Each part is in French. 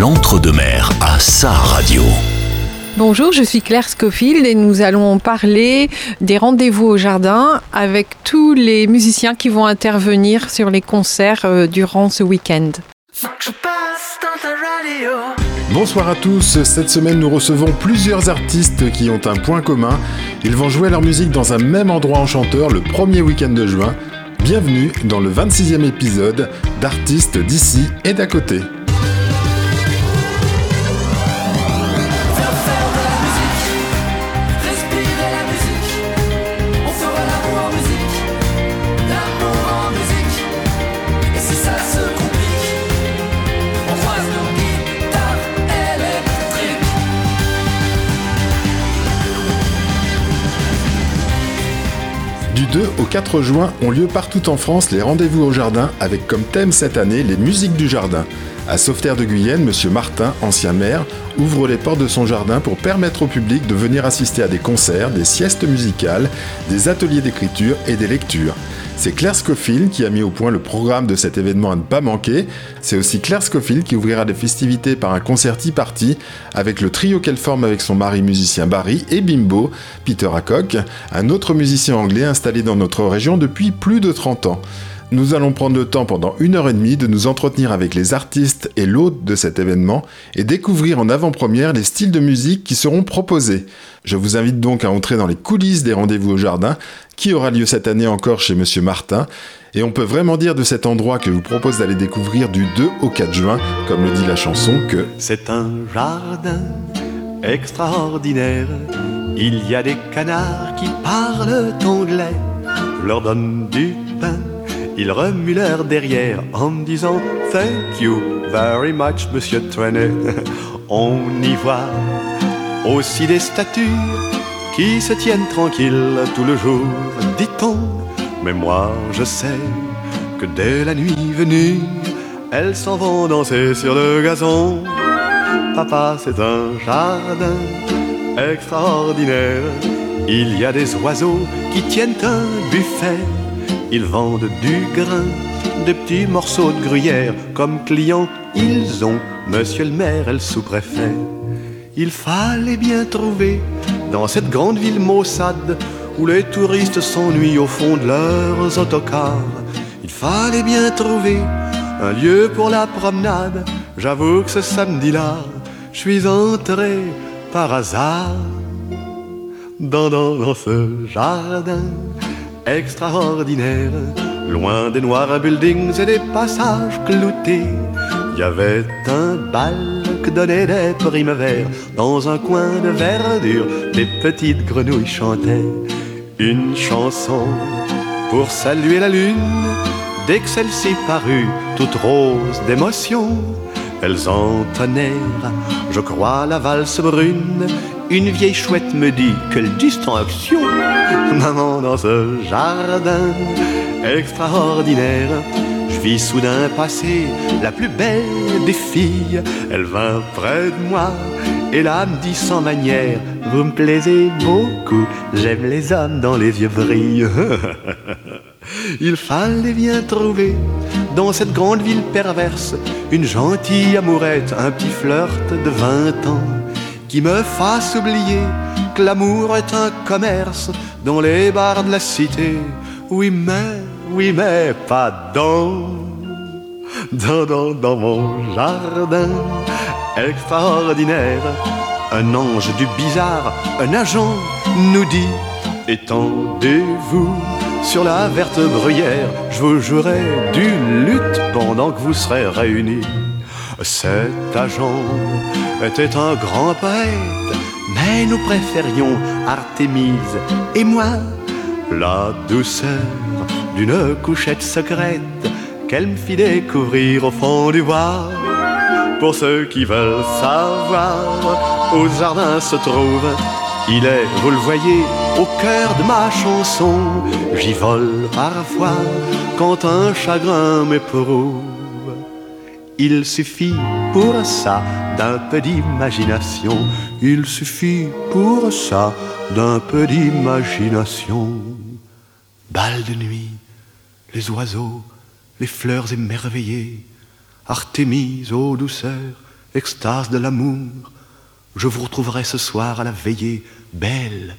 l'entre-deux-mer à sa radio. Bonjour, je suis Claire Scofield et nous allons parler des rendez-vous au jardin avec tous les musiciens qui vont intervenir sur les concerts euh, durant ce week-end. Bonsoir à tous, cette semaine nous recevons plusieurs artistes qui ont un point commun. Ils vont jouer leur musique dans un même endroit enchanteur le premier week-end de juin. Bienvenue dans le 26e épisode d'Artistes d'ici et d'à côté. 2 au 4 juin ont lieu partout en France les rendez-vous au jardin avec comme thème cette année les musiques du jardin. À Sauveterre de Guyenne, M. Martin, ancien maire, ouvre les portes de son jardin pour permettre au public de venir assister à des concerts, des siestes musicales, des ateliers d'écriture et des lectures. C'est Claire Scofield qui a mis au point le programme de cet événement à ne pas manquer. C'est aussi Claire Scofield qui ouvrira les festivités par un concert party avec le trio qu'elle forme avec son mari musicien Barry et Bimbo, Peter Acock, un autre musicien anglais installé dans notre région depuis plus de 30 ans. Nous allons prendre le temps pendant une heure et demie de nous entretenir avec les artistes et l'hôte de cet événement et découvrir en avant-première les styles de musique qui seront proposés. Je vous invite donc à entrer dans les coulisses des rendez-vous au jardin qui aura lieu cette année encore chez Monsieur Martin. Et on peut vraiment dire de cet endroit que je vous propose d'aller découvrir du 2 au 4 juin, comme le dit la chanson, que c'est un jardin extraordinaire. Il y a des canards qui parlent anglais. Je leur donne du pain ils remuent leur derrière en disant Thank you very much, monsieur Trenet. On y voit aussi des statues qui se tiennent tranquilles tout le jour, dit-on. Mais moi, je sais que dès la nuit venue, elles s'en vont danser sur le gazon. Papa, c'est un jardin extraordinaire. Il y a des oiseaux qui tiennent un buffet ils vendent du grain, des petits morceaux de gruyère. Comme clients, ils ont monsieur le maire et le sous-préfet. Il fallait bien trouver dans cette grande ville maussade où les touristes s'ennuient au fond de leurs autocars. Il fallait bien trouver un lieu pour la promenade. J'avoue que ce samedi-là, je suis entré par hasard dans, dans, dans ce jardin extraordinaire. Loin des noirs buildings et des passages cloutés, il y avait un bal que des primes verts. Dans un coin de verdure, des petites grenouilles chantaient une chanson pour saluer la lune. Dès que celle-ci parut, toute rose d'émotion, elles entonnèrent, je crois, la valse brune une vieille chouette me dit Quelle distinction Maman dans ce jardin extraordinaire Je vis soudain passer la plus belle des filles. Elle vint près de moi et là me dit sans manière Vous me plaisez beaucoup J'aime les hommes dont les yeux brillent Il fallait bien trouver dans cette grande ville perverse une gentille amourette, un petit flirt de vingt ans qui me fasse oublier l'amour est un commerce dans les bars de la cité. Oui, mais, oui, mais pas dans, dans, dans, dans mon jardin extraordinaire. Un ange du bizarre, un agent nous dit Étendez-vous sur la verte bruyère, je vous jouerai d'une lutte pendant que vous serez réunis. Cet agent était un grand poète, mais nous préférions Artémise et moi la douceur d'une couchette secrète qu'elle me fit découvrir au fond du bois. Pour ceux qui veulent savoir où le jardin se trouve, il est, vous le voyez, au cœur de ma chanson. J'y vole parfois quand un chagrin m'éprouve. Il suffit pour ça d'un peu d'imagination. Il suffit pour ça d'un peu d'imagination. Bal de nuit, les oiseaux, les fleurs émerveillées, Artémise aux douceurs extase de l'amour, je vous retrouverai ce soir à la veillée, belle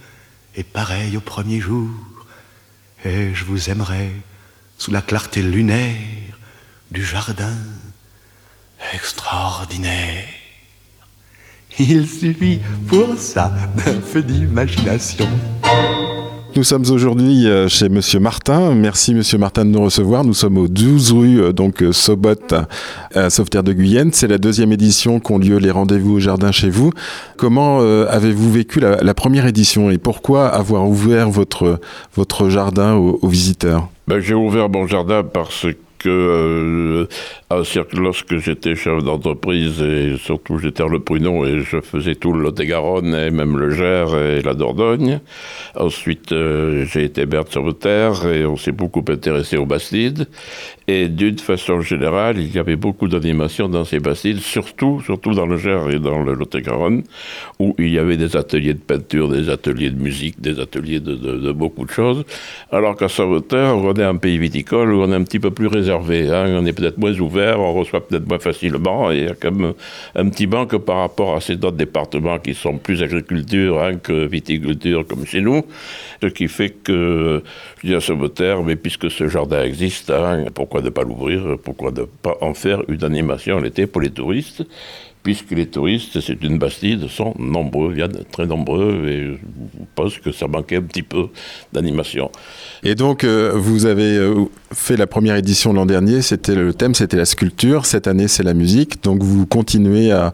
et pareille au premier jour, et je vous aimerai sous la clarté lunaire du jardin extraordinaire. Il suffit pour ça d'un peu d'imagination. Nous sommes aujourd'hui euh, chez Monsieur Martin. Merci Monsieur Martin de nous recevoir. Nous sommes au 12 rue euh, donc euh, Sobot à Sauveterre de Guyenne. C'est la deuxième édition qu'ont lieu les rendez-vous au jardin chez vous. Comment avez-vous vécu la, première édition et pourquoi avoir ouvert votre votre jardin aux, visiteurs? Ben, J'ai ouvert mon jardin parce que que euh, lorsque j'étais chef d'entreprise et surtout j'étais le Prunon et je faisais tout le Lot-et-Garonne et même le Gers et la Dordogne. Ensuite, euh, j'ai été maire de terre et on s'est beaucoup intéressé aux Bastides. Et d'une façon générale, il y avait beaucoup d'animations dans ces Bastides, surtout, surtout dans le Gers et dans le Lot-et-Garonne, où il y avait des ateliers de peinture, des ateliers de musique, des ateliers de, de beaucoup de choses. Alors qu'à Sauveterre, on est un pays viticole où on est un petit peu plus réservé Hein. On est peut-être moins ouvert, on reçoit peut-être moins facilement. Il y a quand même un petit manque par rapport à ces autres départements qui sont plus agriculture hein, que viticulture comme chez nous. Ce qui fait que, je dis à ce terme, mais puisque ce jardin existe, hein, pourquoi ne pas l'ouvrir? Pourquoi ne pas en faire une animation l'été pour les touristes? Puisque les touristes, c'est une Bastide, sont nombreux, viennent très nombreux, et je pense que ça manquait un petit peu d'animation. Et donc, euh, vous avez euh, fait la première édition l'an dernier, c'était le thème, c'était la sculpture. Cette année, c'est la musique. Donc, vous continuez à,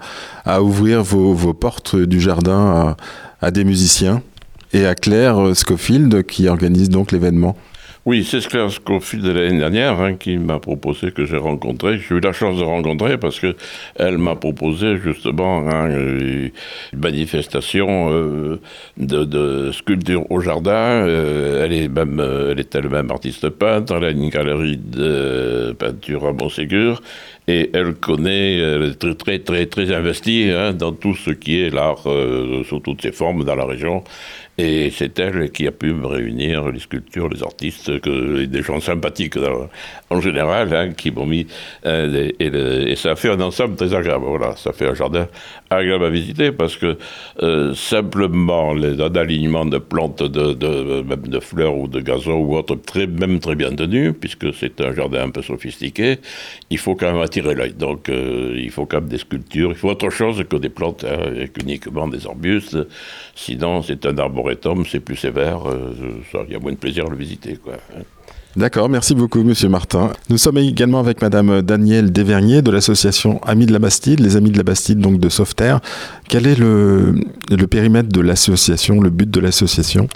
ouvrir vos, portes du jardin à, à, des musiciens et à Claire Scofield qui organise donc l'événement. Oui, c'est Claire Scofield de l'année dernière hein, qui m'a proposé, que j'ai rencontré. J'ai eu la chance de rencontrer parce que elle m'a proposé justement hein, une manifestation euh, de, sculpture au jardin. Euh, elle est même, euh, elle est elle-même artiste peintre. Elle a une galerie de peinture à Montségur et elle connaît, elle est très très très, très investie hein, dans tout ce qui est l'art sous toutes ses formes dans la région. Et c'est elle qui a pu réunir les sculptures, les artistes, des gens sympathiques en général, hein, qui m'ont mis. Euh, et, ça fait un ensemble très agréable. Voilà, ça fait un jardin agréable à visiter parce que euh, simplement les, un alignement de plantes, de, de, même de fleurs ou de gazon ou autre, très, même très bien tenu, puisque c'est un jardin un peu sophistiqué, il faut quand même attirer l'œil. Donc euh, il faut quand même des sculptures, il faut autre chose que des plantes, hein, et uniquement des arbustes. Sinon, c'est un arboretum, c'est plus sévère, euh, il y a moins de plaisir à le visiter. Quoi. Hein. D'accord, merci beaucoup, Monsieur Martin. Nous sommes également avec Madame Danielle Dévernier de l'association Amis de la Bastide, les Amis de la Bastide, donc de Sauveterre. Quel est le, le périmètre de l'association, le but de l'association?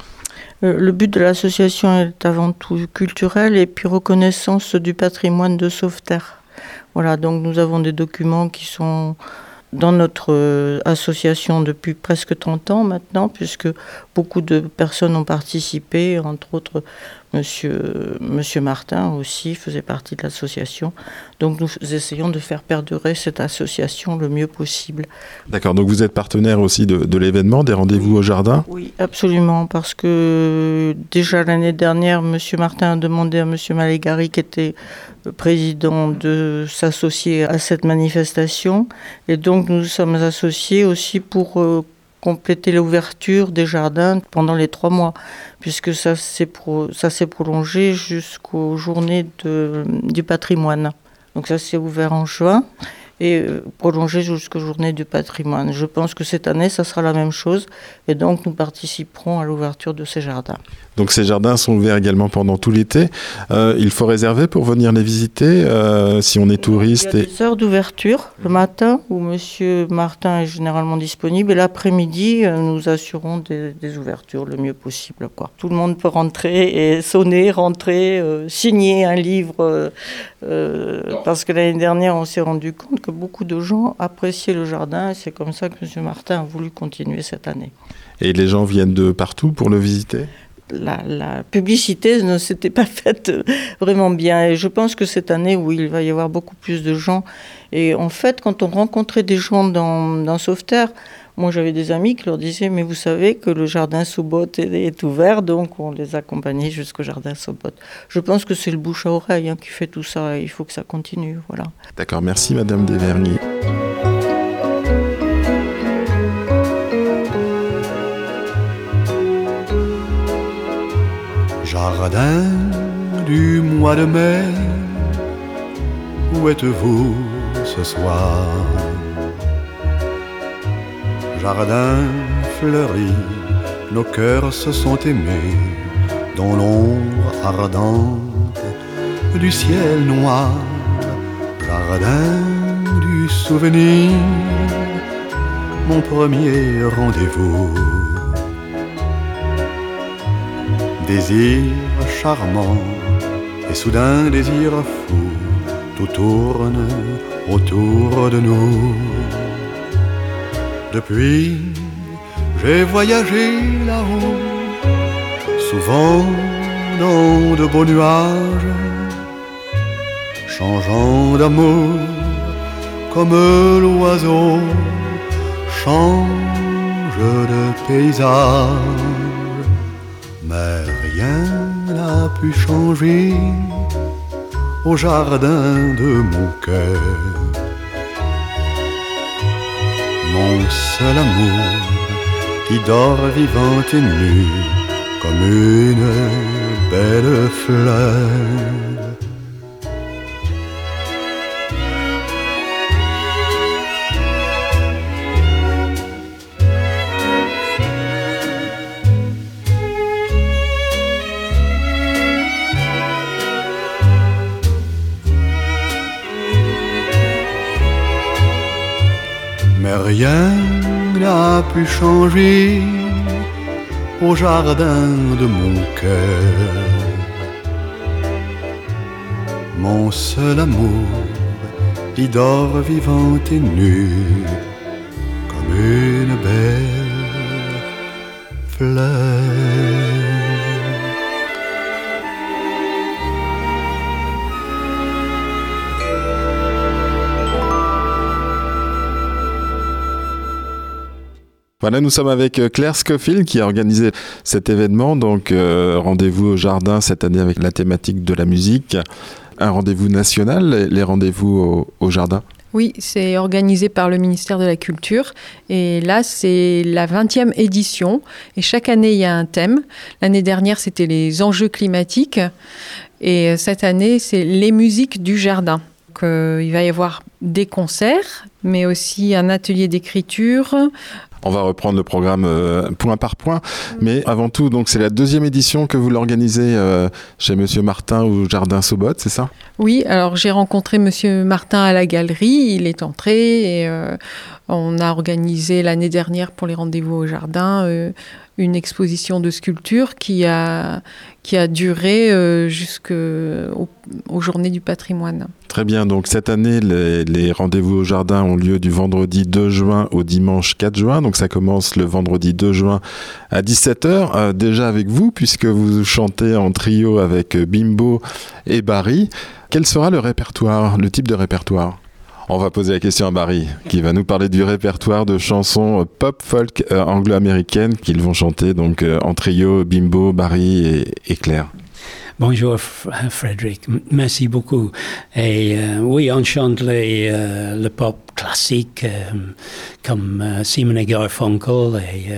Euh, le but de l'association est avant tout culturel et puis reconnaissance du patrimoine de Sauveterre. Voilà, donc nous avons des documents qui sont dans notre euh, association depuis presque 30 ans maintenant, puisque beaucoup de personnes ont participé, entre autres Monsieur, Monsieur Martin aussi faisait partie de l'association. Donc nous essayons de faire perdurer cette association le mieux possible. D'accord, donc vous êtes partenaire aussi de, de l'événement, des rendez-vous au jardin? Oui, absolument, parce que déjà l'année dernière, Monsieur Martin a demandé à Monsieur Malégari, qui était président, de s'associer à cette manifestation. Et donc nous sommes associés aussi pour... Euh, compléter l'ouverture des jardins pendant les trois mois, puisque ça s'est prolongé jusqu'aux journées de, du patrimoine. Donc ça s'est ouvert en juin et euh, prolongé jusqu'aux journées du patrimoine. Je pense que cette année, ça sera la même chose et donc nous participerons à l'ouverture de ces jardins. Donc ces jardins sont ouverts également pendant tout l'été. Euh, il faut réserver pour venir les visiter euh, si on est touriste. Il y a des heures d'ouverture le matin où Monsieur Martin est généralement disponible et l'après-midi nous assurons des, ouvertures le mieux possible. Quoi. Tout le monde peut rentrer et sonner, rentrer, signer un livre parce que l'année dernière on s'est rendu compte que beaucoup de gens appréciaient le jardin et c'est comme ça que M. Martin a voulu continuer cette année. Et les gens viennent de partout pour le visiter? La, publicité ne s'était pas faite vraiment bien. Et je pense que cette année, où il va y avoir beaucoup plus de gens. Et en fait, quand on rencontrait des gens dans, dans Sauveterre, moi, j'avais des amis qui leur disaient, mais vous savez que le jardin Sobot est, est ouvert, donc on les accompagnait jusqu'au jardin Sobot. Je pense que c'est le bouche à oreille hein, qui fait tout ça. il faut que ça continue, voilà. D'accord, merci Madame Desverniers. Jardin du mois de mai, où êtes-vous ce soir? Jardin fleuri, nos cœurs se sont aimés dans l'ombre ardente du ciel noir. Jardin du souvenir, mon premier rendez-vous. Désir charmant et soudain désir fou, tout tourne autour de nous. Depuis, j'ai voyagé là-haut, souvent dans de beaux nuages, changeant d'amour comme l'oiseau change de paysage. Mais rien n'a pu changer au jardin de mon cœur. Mon seul amour qui dort vivant et nu comme une belle fleur. Rien n'a pu changer au jardin de mon cœur. Mon seul amour y dort vivant et nu Voilà, nous sommes avec euh, Claire Scofield qui a organisé cet événement, donc euh, rendez-vous au jardin cette année avec la thématique de la musique. Un rendez-vous national, les- rendez-vous au, jardin Oui, c'est organisé par le ministère de la Culture. Et là, c'est la 20e édition. Et chaque année, il y a un thème. L'année dernière, c'était les enjeux climatiques. Et cette année, c'est les musiques du jardin. Donc, euh, il va y avoir des concerts, mais aussi un atelier d'écriture. On va reprendre le programme euh, point par point, mais avant tout, c'est la deuxième édition que vous l'organisez euh, chez Monsieur Martin au Jardin Sobot, c'est ça? Oui, alors j'ai rencontré Monsieur Martin à la galerie. Il est entré et euh, on a organisé l'année dernière pour les rendez-vous au jardin une exposition de sculptures qui a, qui a duré euh, jusqu'aux aux journées du patrimoine. Très bien, donc cette année, les, rendez-vous au jardin ont lieu du vendredi 2 juin au dimanche 4 juin. Donc ça commence le vendredi 2 juin à 17h, euh, déjà avec vous, puisque vous chantez en trio avec Bimbo et Barry. Quel sera le répertoire, le type de répertoire? On va poser la question à Barry, qui va nous parler du répertoire de chansons euh, pop folk euh, anglo-américaines qu'ils vont chanter donc euh, en trio Bimbo, Barry et, et Claire. Bonjour Frédéric, merci beaucoup. Et euh, oui, on chante euh, le pop classique euh, comme Simon et Garfunkel et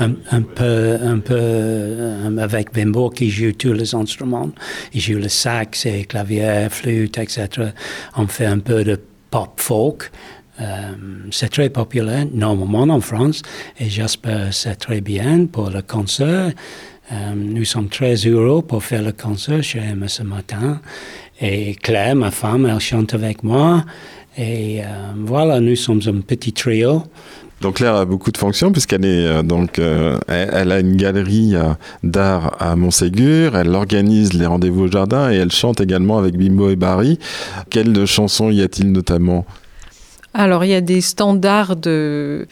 un, peu, un peu avec Bimbo qui joue tous les instruments. Il joue le sax et clavier, flûte, etc. On fait un peu de pop folk. C'est très populaire normalement en France et j'espère c'est très bien pour le concert. Euh, nous sommes très heureux pour faire le concert chez Emma ce matin. Et Claire, ma femme, elle chante avec moi. Et euh, voilà, nous sommes un petit trio. Donc Claire a beaucoup de fonctions puisqu'elle est euh, donc a une galerie d'art à Montségur, elle organise les rendez-vous au jardin et elle chante également avec Bimbo et Barry. Quelles chansons y a-t-il notamment? Alors, il y a des standards de,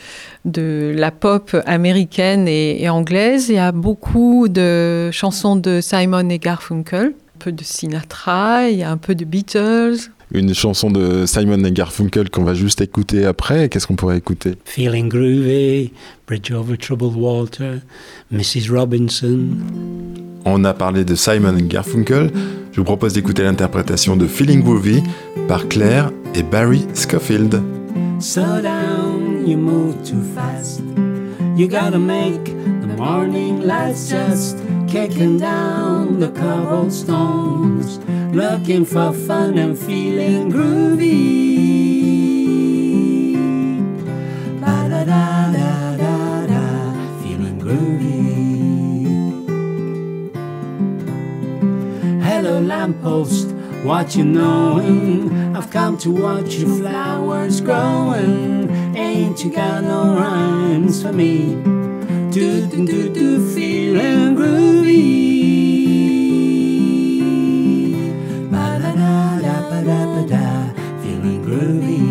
de la pop américaine et, et anglaise. Il y a beaucoup de chansons de Simon et Garfunkel, un peu de Sinatra, il y a un peu de Beatles. Une chanson de Simon et Garfunkel qu'on va juste écouter après. Qu'est-ce qu'on pourrait écouter? Feeling Groovy, Bridge Over Troubled Water, Mrs. Robinson. On a parlé de Simon Garfunkel. Je vous propose d'écouter l'interprétation de Feeling Groovy par Claire et Barry Scofield. Slow down, you move too fast. You gotta make the morning lights just kicking down the cobblestones, looking for fun and feeling groovy. Ba da da da Hello, lamppost, what you knowing? I've come to watch your flowers growing. Ain't you got no rhymes for me? Do do do do, feeling groovy. Ba da da da ba da ba da, feeling groovy.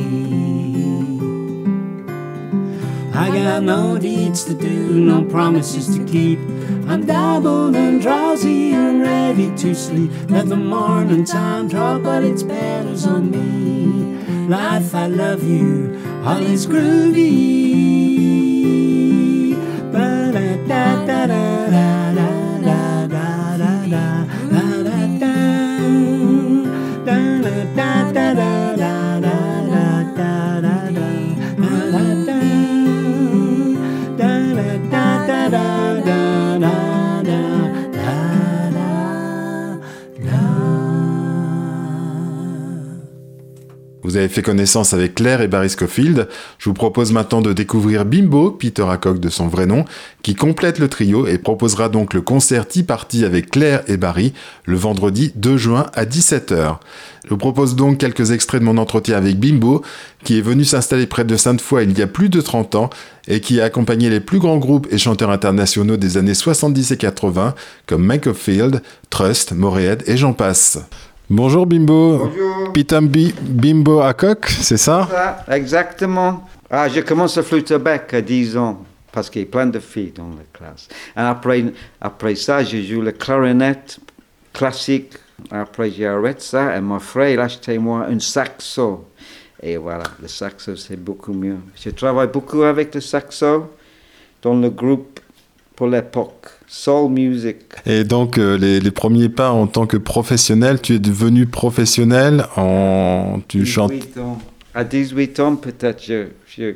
I got no deeds to do, no promises to keep. I'm dabbled and drowsy and ready to sleep. Let the morning time draw, but its petals on me. Life, I love you, all is groovy. Vous avez fait connaissance avec Claire et Barry Scofield. Je vous propose maintenant de découvrir Bimbo, Peter Hacock de son vrai nom, qui complète le trio et proposera donc le concert Tea Party avec Claire et Barry le vendredi 2 juin à 17h. Je vous propose donc quelques extraits de mon entretien avec Bimbo, qui est venu s'installer près de Sainte-Foy il y a plus de 30 ans et qui a accompagné les plus grands groupes et chanteurs internationaux des années 70 et 80 comme Michael Field, Trust, Morehead et j'en passe. Bonjour Bimbo. Bonjour. Pitambi Bimbo Hakok, c'est ça? Ça, exactement. Ah, je commence à flûte à bec à 10 ans parce qu'il y a plein de filles dans la classe. Et après, après ça, je joue la clarinette classique. Après, j'arrête ça et mon frère il a acheté moi un saxo. Et voilà, le saxo c'est beaucoup mieux. Je travaille beaucoup avec le saxo dans le groupe pour l'époque, Soul Music. Et donc euh, les, les premiers pas en tant que professionnel, tu es devenu professionnel en tu chantes 18 ans. À 18 ans peut-être, je, je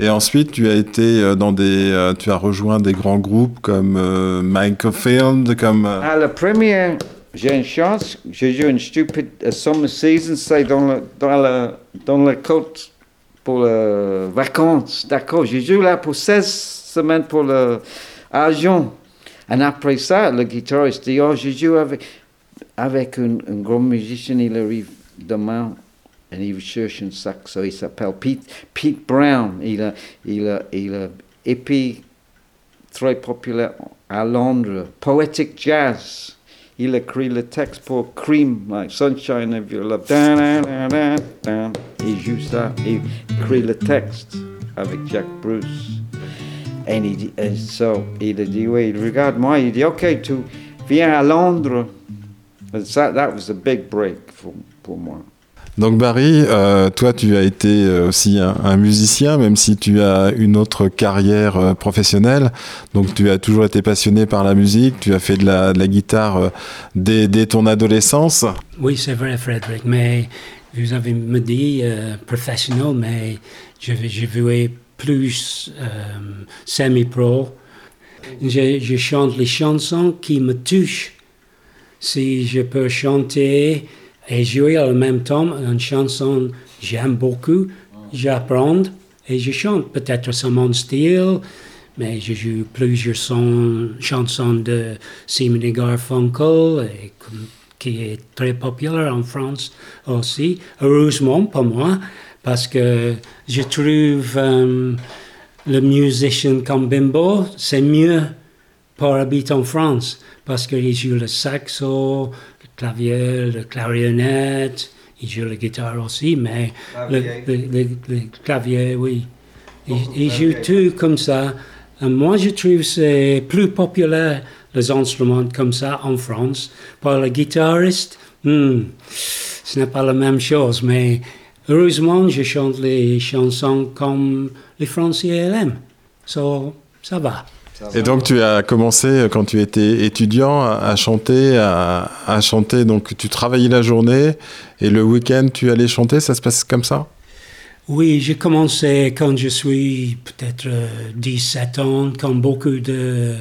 et ensuite tu as été euh, dans des euh, tu as rejoint des grands groupes comme euh, Michael Field comme À la première, j'ai une chance, j'ai joué une stupide uh, summer season, c'est dans le, dans la, dans la côte pour les vacances, d'accord. J'ai joué là pour 16 semaines pour l'argent. Et après ça, le guitariste dit, oh, j'ai joué avec, avec un, grand musicien, il arrive demain. Et il cherche un saxo, il s'appelle Pete, Pete Brown. Il a, il a, il a, très populaire à Londres, Poetic Jazz. Il a écrit le texte pour Cream, like Sunshine of Your Love. Il joue ça, il écrit le texte avec Jack Bruce. Et il dit, et so, il a dit, oui, regarde-moi, il dit, ok, tu viens à Londres. And that, that was a big break pour, pour moi. Donc Barry, euh, toi tu as été euh, aussi un, un musicien, même si tu as une autre carrière euh, professionnelle. Donc tu as toujours été passionné par la musique, tu as fait de la, de la guitare euh, dès, dès ton adolescence. Oui, c'est vrai, Frédéric, mais vous avez me dit euh, professionnel, mais je, je jouais plus euh, semi-pro. Je, chante les chansons qui me touchent. Si je peux chanter et jouer en même temps une chanson que j'aime beaucoup, j'apprends et je chante peut-être sur mon style, mais je joue plusieurs son- chansons de Simon Garfunkel qui est très populaire en France aussi. Heureusement pour moi, parce que je trouve euh, le musicien comme Bimbo, c'est mieux pour habiter en France, parce qu'il joue le saxo, le clavier, le clarinette, il joue la guitare aussi, mais le, le- le- le clavier, oui. Il, il joue tout comme ça. Et moi, je trouve que c'est plus populaire les instruments comme ça en France. Pour le guitariste, hmm, ce n'est pas la même chose, mais heureusement, je chante les chansons comme les Français aiment. So, ça va. Et donc tu as commencé euh, quand tu étais étudiant à, à chanter, à, à chanter. Donc tu travaillais la journée et le week-end tu allais chanter. Ça se passe comme ça? Oui, j'ai commencé quand je suis peut-être euh, 17 ans, comme beaucoup de,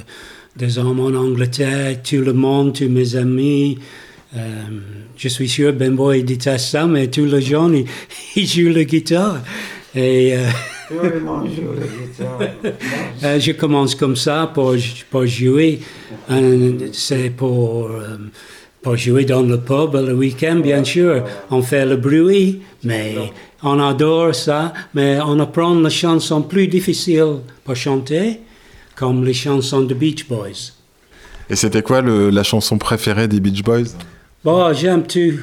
des hommes en Angleterre, tout le monde, tous mes amis. Euh, je suis sûr Bembo il déteste ça, mais tous les gens, ils, ils jouent la guitare. Et euh, euh, je commence comme ça pour, pour jouer. C'est pour, pour jouer dans le pub le week-end, bien sûr. On fait le bruit, mais on adore ça. Mais on apprend les chansons plus difficiles pour chanter, comme les chansons de Beach Boys. Et c'était quoi le- la chanson préférée des Beach Boys? Bon, j'aime tout.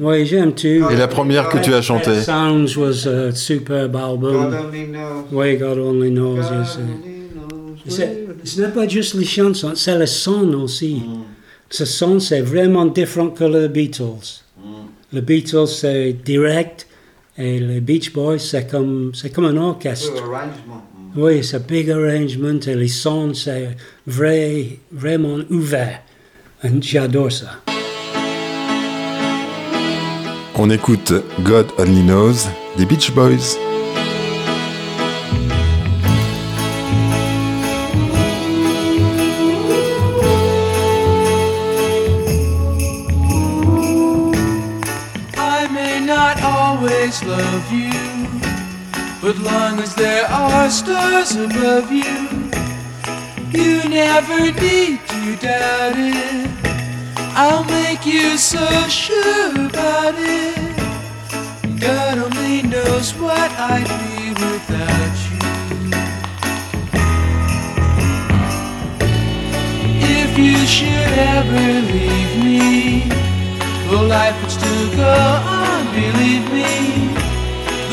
Oui, j'aime tout. Et la première que tu as chantée? Sounds was a superb God album. only knows. Oui, God only knows. God yes. only knows C'est- Ce n'est pas juste les chansons, c'est le son aussi. Ce son, c'est vraiment différent que les Beatles. Les Beatles, c'est direct, et les Beach Boys, c'est comme, c'est comme un orchestre. arrangement. Oui, c'est big arrangement, et les sons, c'est vrai, vraiment ouvert. Et J'adore ça. On écoute God Only Knows des Beach Boys. I may not always love you, but long as there are stars above you, you never need to doubt it. I'll make you so sure about it. God only knows what I'd be without you. If you should ever leave me, well, life would still go on, believe me.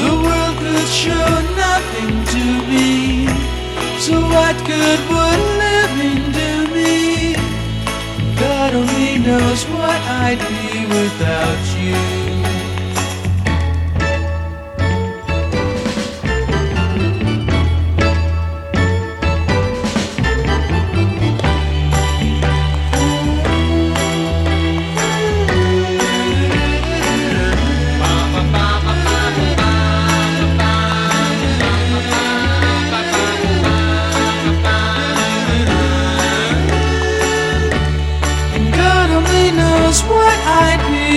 The world could show nothing to me. So what good would living do knows what I'd be without you.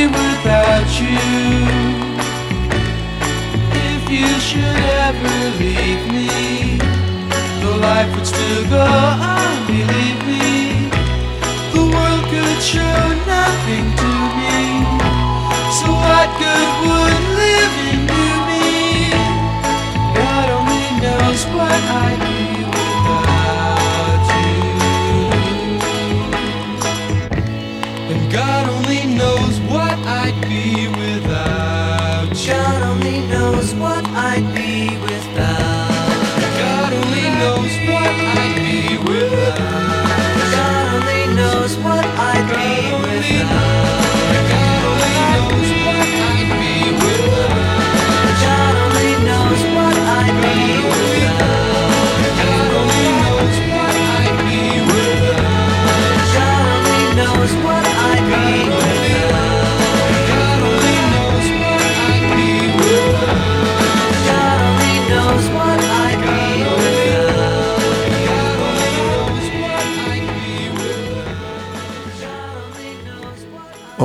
Without you. If you should ever leave me, the life would still go on, believe me. The world could show nothing to me. So what good would living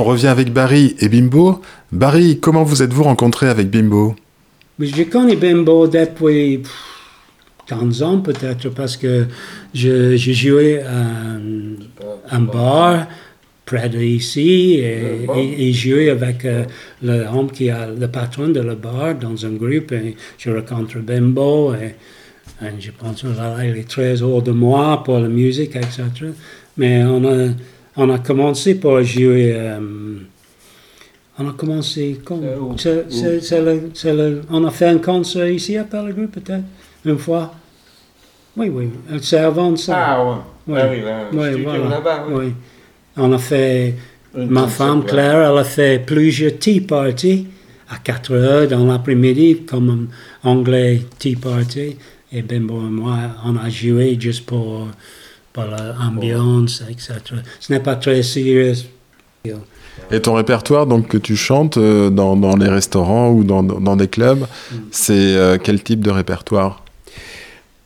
On revient avec Barry et Bimbo. Barry, comment vous êtes-vous rencontré avec Bimbo? Je connais Bimbo depuis pff, 15 ans peut-être parce que je, je jouais à un bar près d'ici et, et, et jouais avec euh, le homme qui a le patron de le bar dans un groupe et je rencontre Bimbo et, et je pense qu'il est très hors de moi pour la musique, etc. Mais on a, on a commencé pour jouer. euh, on a commencé quand? On a fait un concert ici à Pellegrin peut-être? Une fois? Oui, oui, c'est avant ça. Ah ouais. Oui, Ah oui, là, oui, voilà. oui. oui. On a fait, ma concert, femme. Claire, elle a fait plusieurs tea parties à 4 heures dans l'après-midi, comme un anglais tea party. Et Bimbo et moi, on a joué juste pour, pour l'ambiance, etc. Ce n'est pas très sérieux. Et ton répertoire donc que tu chantes euh, dans, dans les restaurants ou dans, dans des clubs, c'est euh, quel type de répertoire?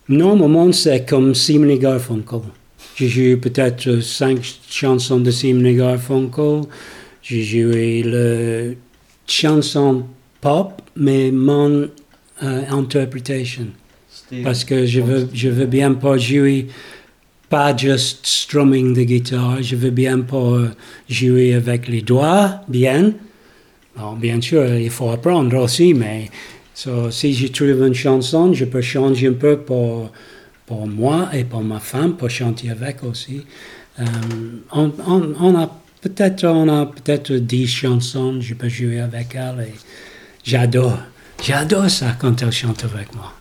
Normalement, c'est comme Simon et Garfunkel. J'ai joué peut-être cinq chansons de Simon et Garfunkel. J'ai joué le chanson pop, mais mon euh, interpretation. Parce que je veux, je veux bien pas jouer, pas juste strumming de guitare, je veux bien pas jouer avec les doigts, bien. Bien sûr, il faut apprendre aussi, mais si je trouve une chanson, je peux changer un peu pour, pour moi et pour ma femme, pour chanter avec aussi. Euh, on, a peut-être on a peut-être 10 chansons, je peux jouer avec elle et j'adore. J'adore ça quand elle chante avec moi.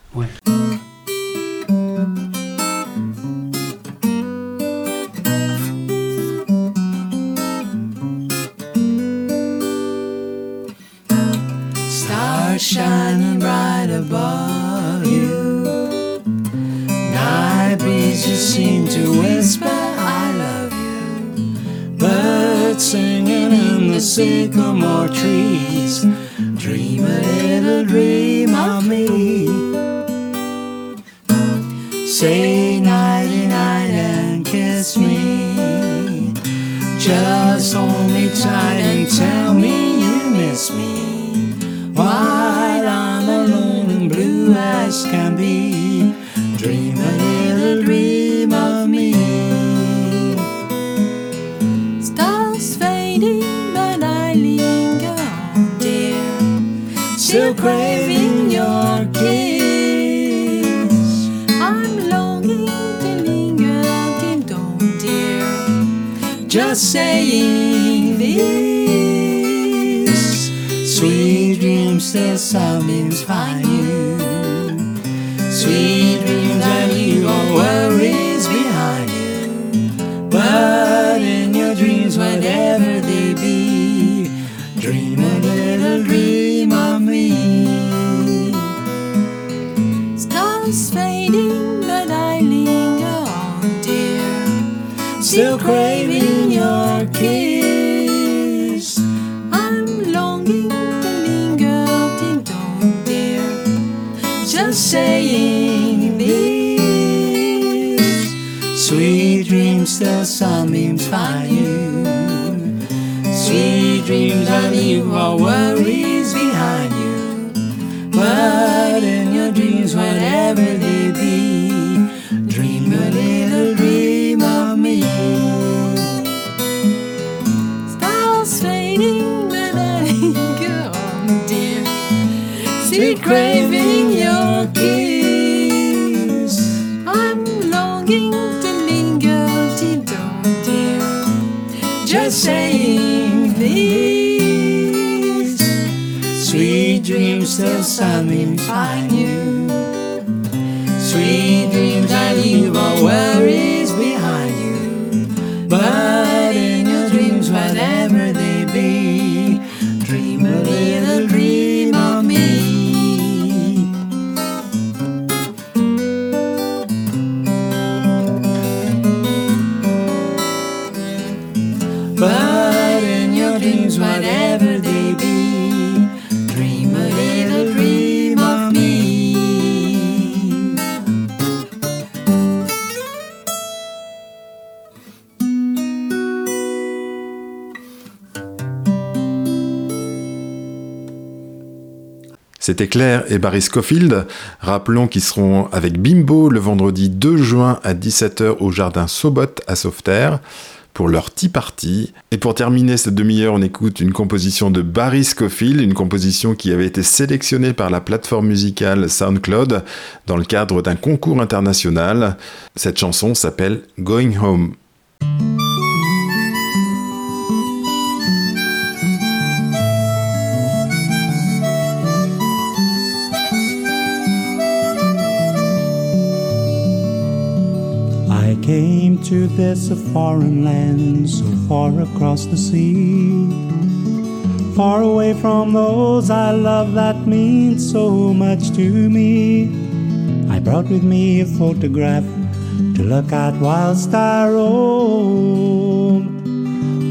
Just saying this. Sweet dreams till sunbeams find you. Sweet dreams I leave all worries behind C'était Claire et Barry Scofield. Rappelons qu'ils seront avec Bimbo le vendredi 2 juin à 17h au jardin Sobot à Sauveterre pour leur Tea Party. Et pour terminer cette demi-heure, on écoute une composition de Barry Scofield, une composition qui avait été sélectionnée par la plateforme musicale SoundCloud dans le cadre d'un concours international. Cette chanson s'appelle Going Home. Came to this a foreign land so far across the sea. Far away from those I love that mean so much to me. I brought with me a photograph to look at whilst I roam.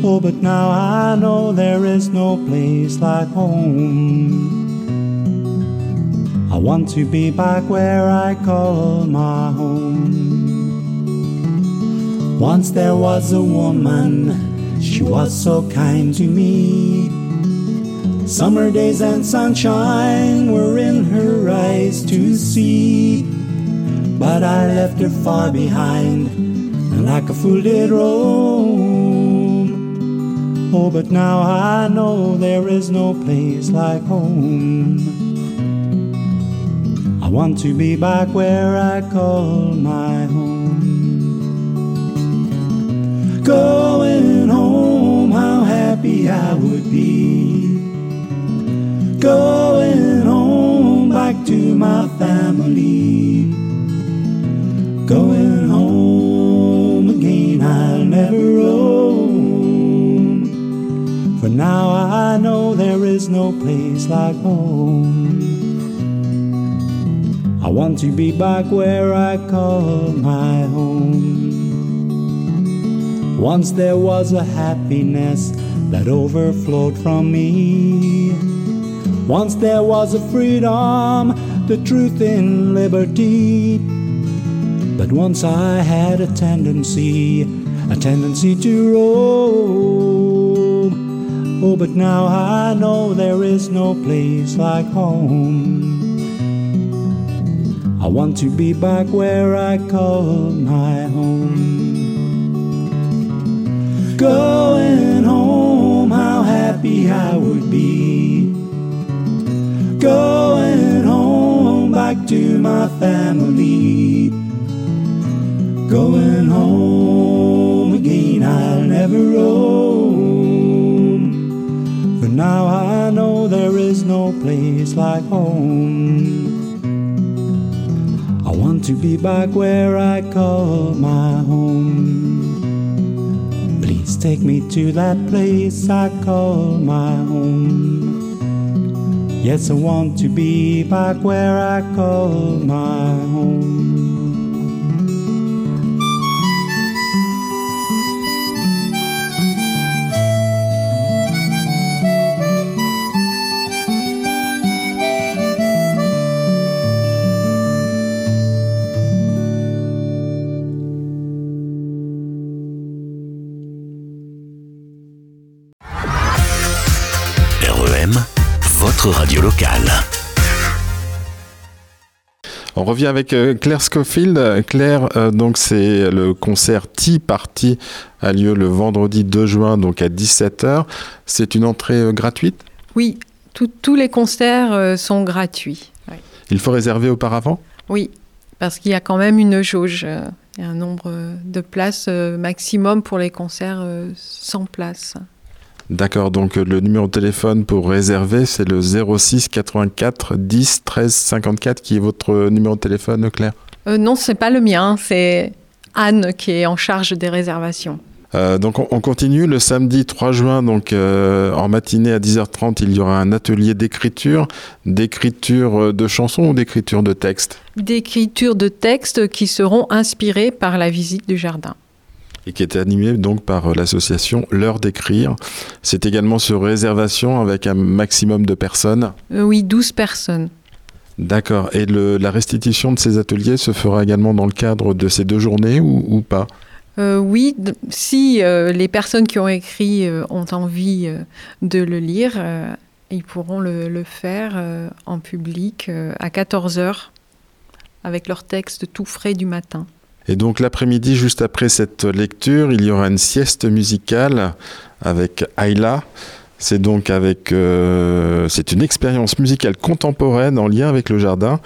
Oh, but now I know there is no place like home. I want to be back where I call my home. Once there was a woman, she was so kind to me. Summer days and sunshine were in her eyes to see. But I left her far behind, and like a fool did roam. Oh, but now I know there is no place like home. I want to be back where I call my home. Going home, how happy I would be. Going home back to my family. Going home again, I'll never roam. For now I know there is no place like home. I want to be back where I call my home. Once there was a happiness that overflowed from me. Once there was a freedom, the truth in liberty. But once I had a tendency, a tendency to roam. Oh, but now I know there is no place like home. I want to be back where I call my home. Going home, how happy I would be. Going home back to my family. Going home again, I'll never roam. For now I know there is no place like home. I want to be back where I call my home. Take me to that place I call my home. Yes, I want to be back where I call my home. Votre radio locale. On revient avec euh, Claire Scofield. Claire, euh, donc c'est le concert Tea Party a lieu le vendredi 2 juin, donc à 17h. C'est une entrée euh, gratuite? Oui, tout- tous les concerts euh, sont gratuits. Il faut réserver auparavant? Oui, parce qu'il y a quand même une jauge. Il y a un nombre de places euh, maximum pour les concerts euh, sans place. D'accord, donc euh, le numéro de téléphone pour réserver, c'est le 06 84 10 13 54 qui est votre euh, numéro de téléphone, Claire? Euh, non, c'est pas le mien, c'est Anne qui est en charge des réservations. Euh, donc on, on continue le samedi 3 juin, donc euh, en matinée à 10h30, il y aura un atelier d'écriture, d'écriture de chansons ou d'écriture de textes, D'écriture de textes qui seront inspirés par la visite du jardin. Et qui est animé donc par euh, l'association L'heure d'écrire. C'est également sur réservation avec un maximum de personnes. Euh, oui, 12 personnes. D'accord. Et le- la restitution de ces ateliers se fera également dans le cadre de ces deux journées ou, ou pas? Euh, oui, si euh, les personnes qui ont écrit euh, ont envie de le lire, ils pourront le, le faire en public à 14h avec leur texte tout frais du matin. Et donc l'après-midi, juste après cette lecture, il y aura une sieste musicale avec Ayla. C'est donc avec, euh, c'est une expérience musicale contemporaine en lien avec le jardin.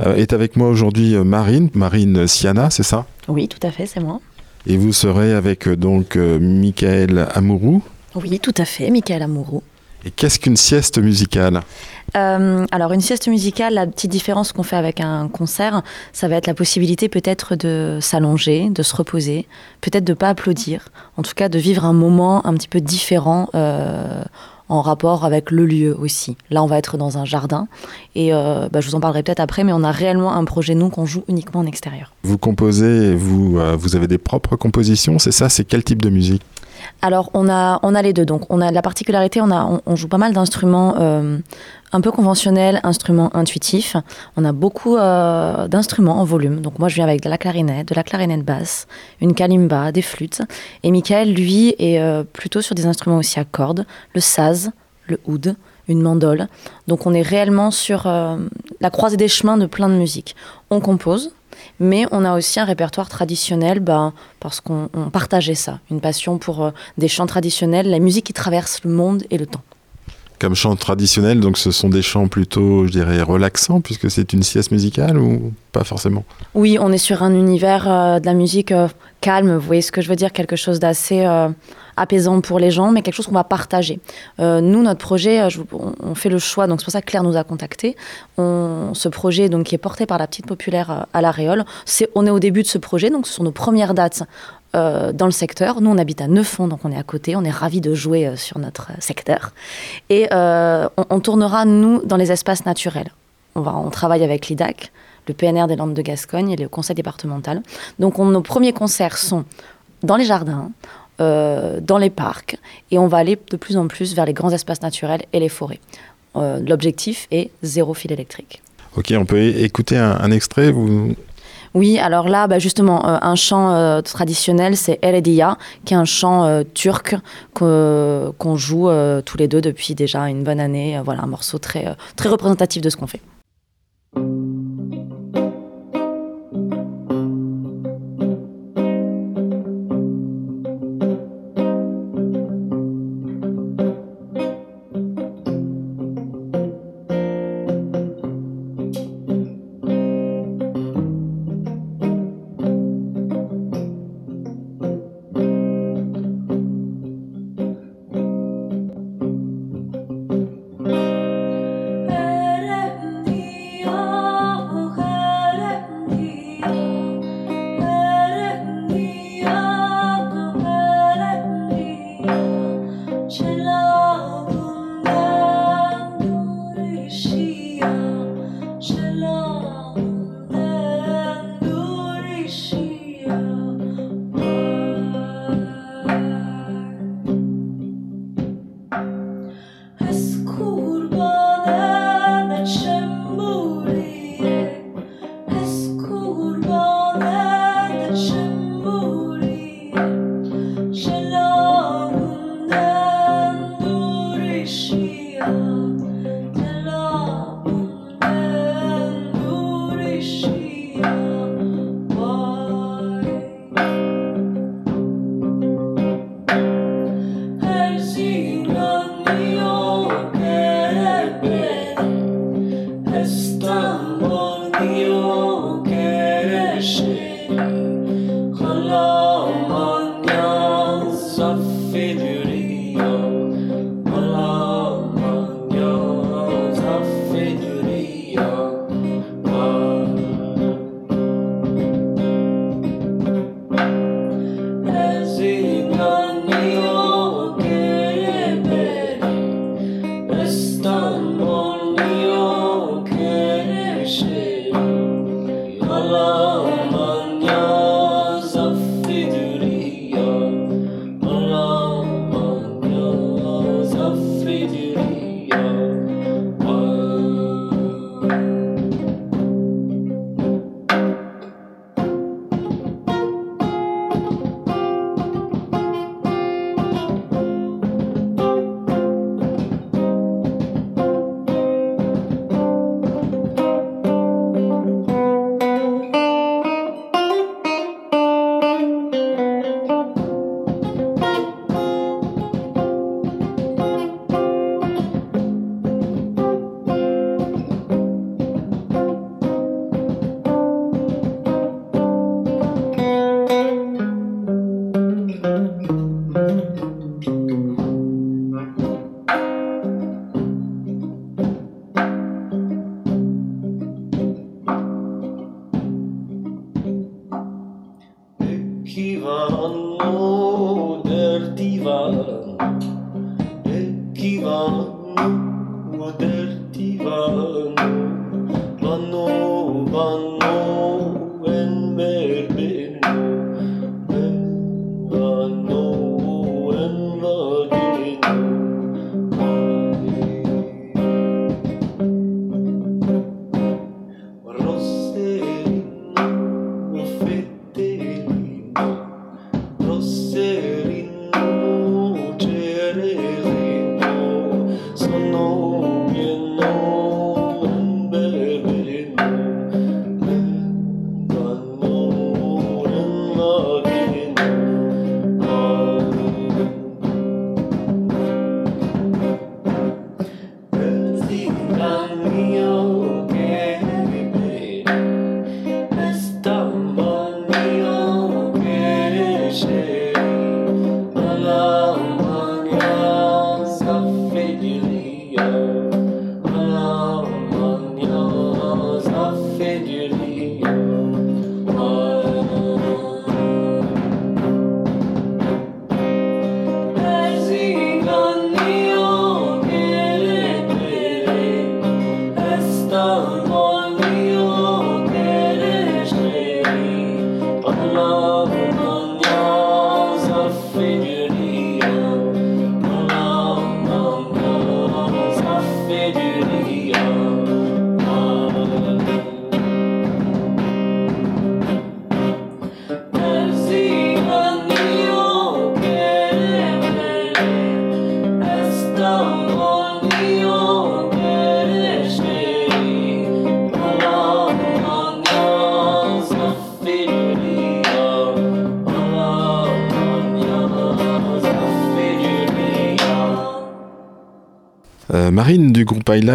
Euh, est avec moi aujourd'hui euh, Marine, Marine Siana, c'est ça? Oui, tout à fait, c'est moi. Et vous serez avec donc euh, Michael Amourou? Oui, tout à fait, Michael Amourou. Et qu'est-ce qu'une sieste musicale? Euh, alors, une sieste musicale, la petite différence qu'on fait avec un concert, ça va être la possibilité peut-être de s'allonger, de se reposer, peut-être de ne pas applaudir, en tout cas de vivre un moment un petit peu différent euh, en rapport avec le lieu aussi. Là, on va être dans un jardin et euh, bah, je vous en parlerai peut-être après, mais on a réellement un projet, nous, qu'on joue uniquement en extérieur. Vous composez, euh, vous avez des propres compositions, c'est ça C'est quel type de musique? Alors, on a, on a les deux. Donc, on a la particularité, on, a, on, joue pas mal d'instruments euh, un peu conventionnels, instruments intuitifs. On a beaucoup euh, d'instruments en volume. Donc, moi, je viens avec de la clarinette, de la clarinette basse, une kalimba, des flûtes. Et Michael, lui, est euh, plutôt sur des instruments aussi à cordes, le saz, le oud, une mandole. Donc, on est réellement sur la croisée des chemins de plein de musiques. On compose, mais on a aussi un répertoire traditionnel ben, parce qu'on on partageait ça, une passion pour euh, des chants traditionnels, la musique qui traverse le monde et le temps. Comme chant traditionnel, donc ce sont des chants plutôt, je dirais, relaxants, puisque c'est une sieste musicale ou pas forcément? Oui, on est sur un univers euh, de la musique euh, calme, vous voyez ce que je veux dire, quelque chose d'assez apaisant pour les gens, mais quelque chose qu'on va partager. Euh, nous, notre projet, euh, on, fait le choix, donc c'est pour ça que Claire nous a contactés. On, ce projet, donc, qui est porté par la petite populaire euh, à La Réole, on est au début de ce projet, donc ce sont nos premières dates dans le secteur. Nous, on habite à Neufond, donc on est à côté. On est ravis de jouer sur notre secteur. Et on, tournera, nous, dans les espaces naturels. On, va, on travaille avec l'IDAC, le PNR des Landes de Gascogne et le conseil départemental. Donc, on- nos premiers concerts sont dans les jardins, euh, dans les parcs, et on va aller de plus en plus vers les grands espaces naturels et les forêts. Euh, L'objectif est zéro fil électrique. Ok, on peut écouter un, un extrait vous... Oui, alors là, bah, justement, euh, un chant euh, traditionnel, c'est Erediya, qui est un chant euh, turc qu'on joue tous les deux depuis déjà une bonne année. Voilà, un morceau très, très représentatif de ce qu'on fait.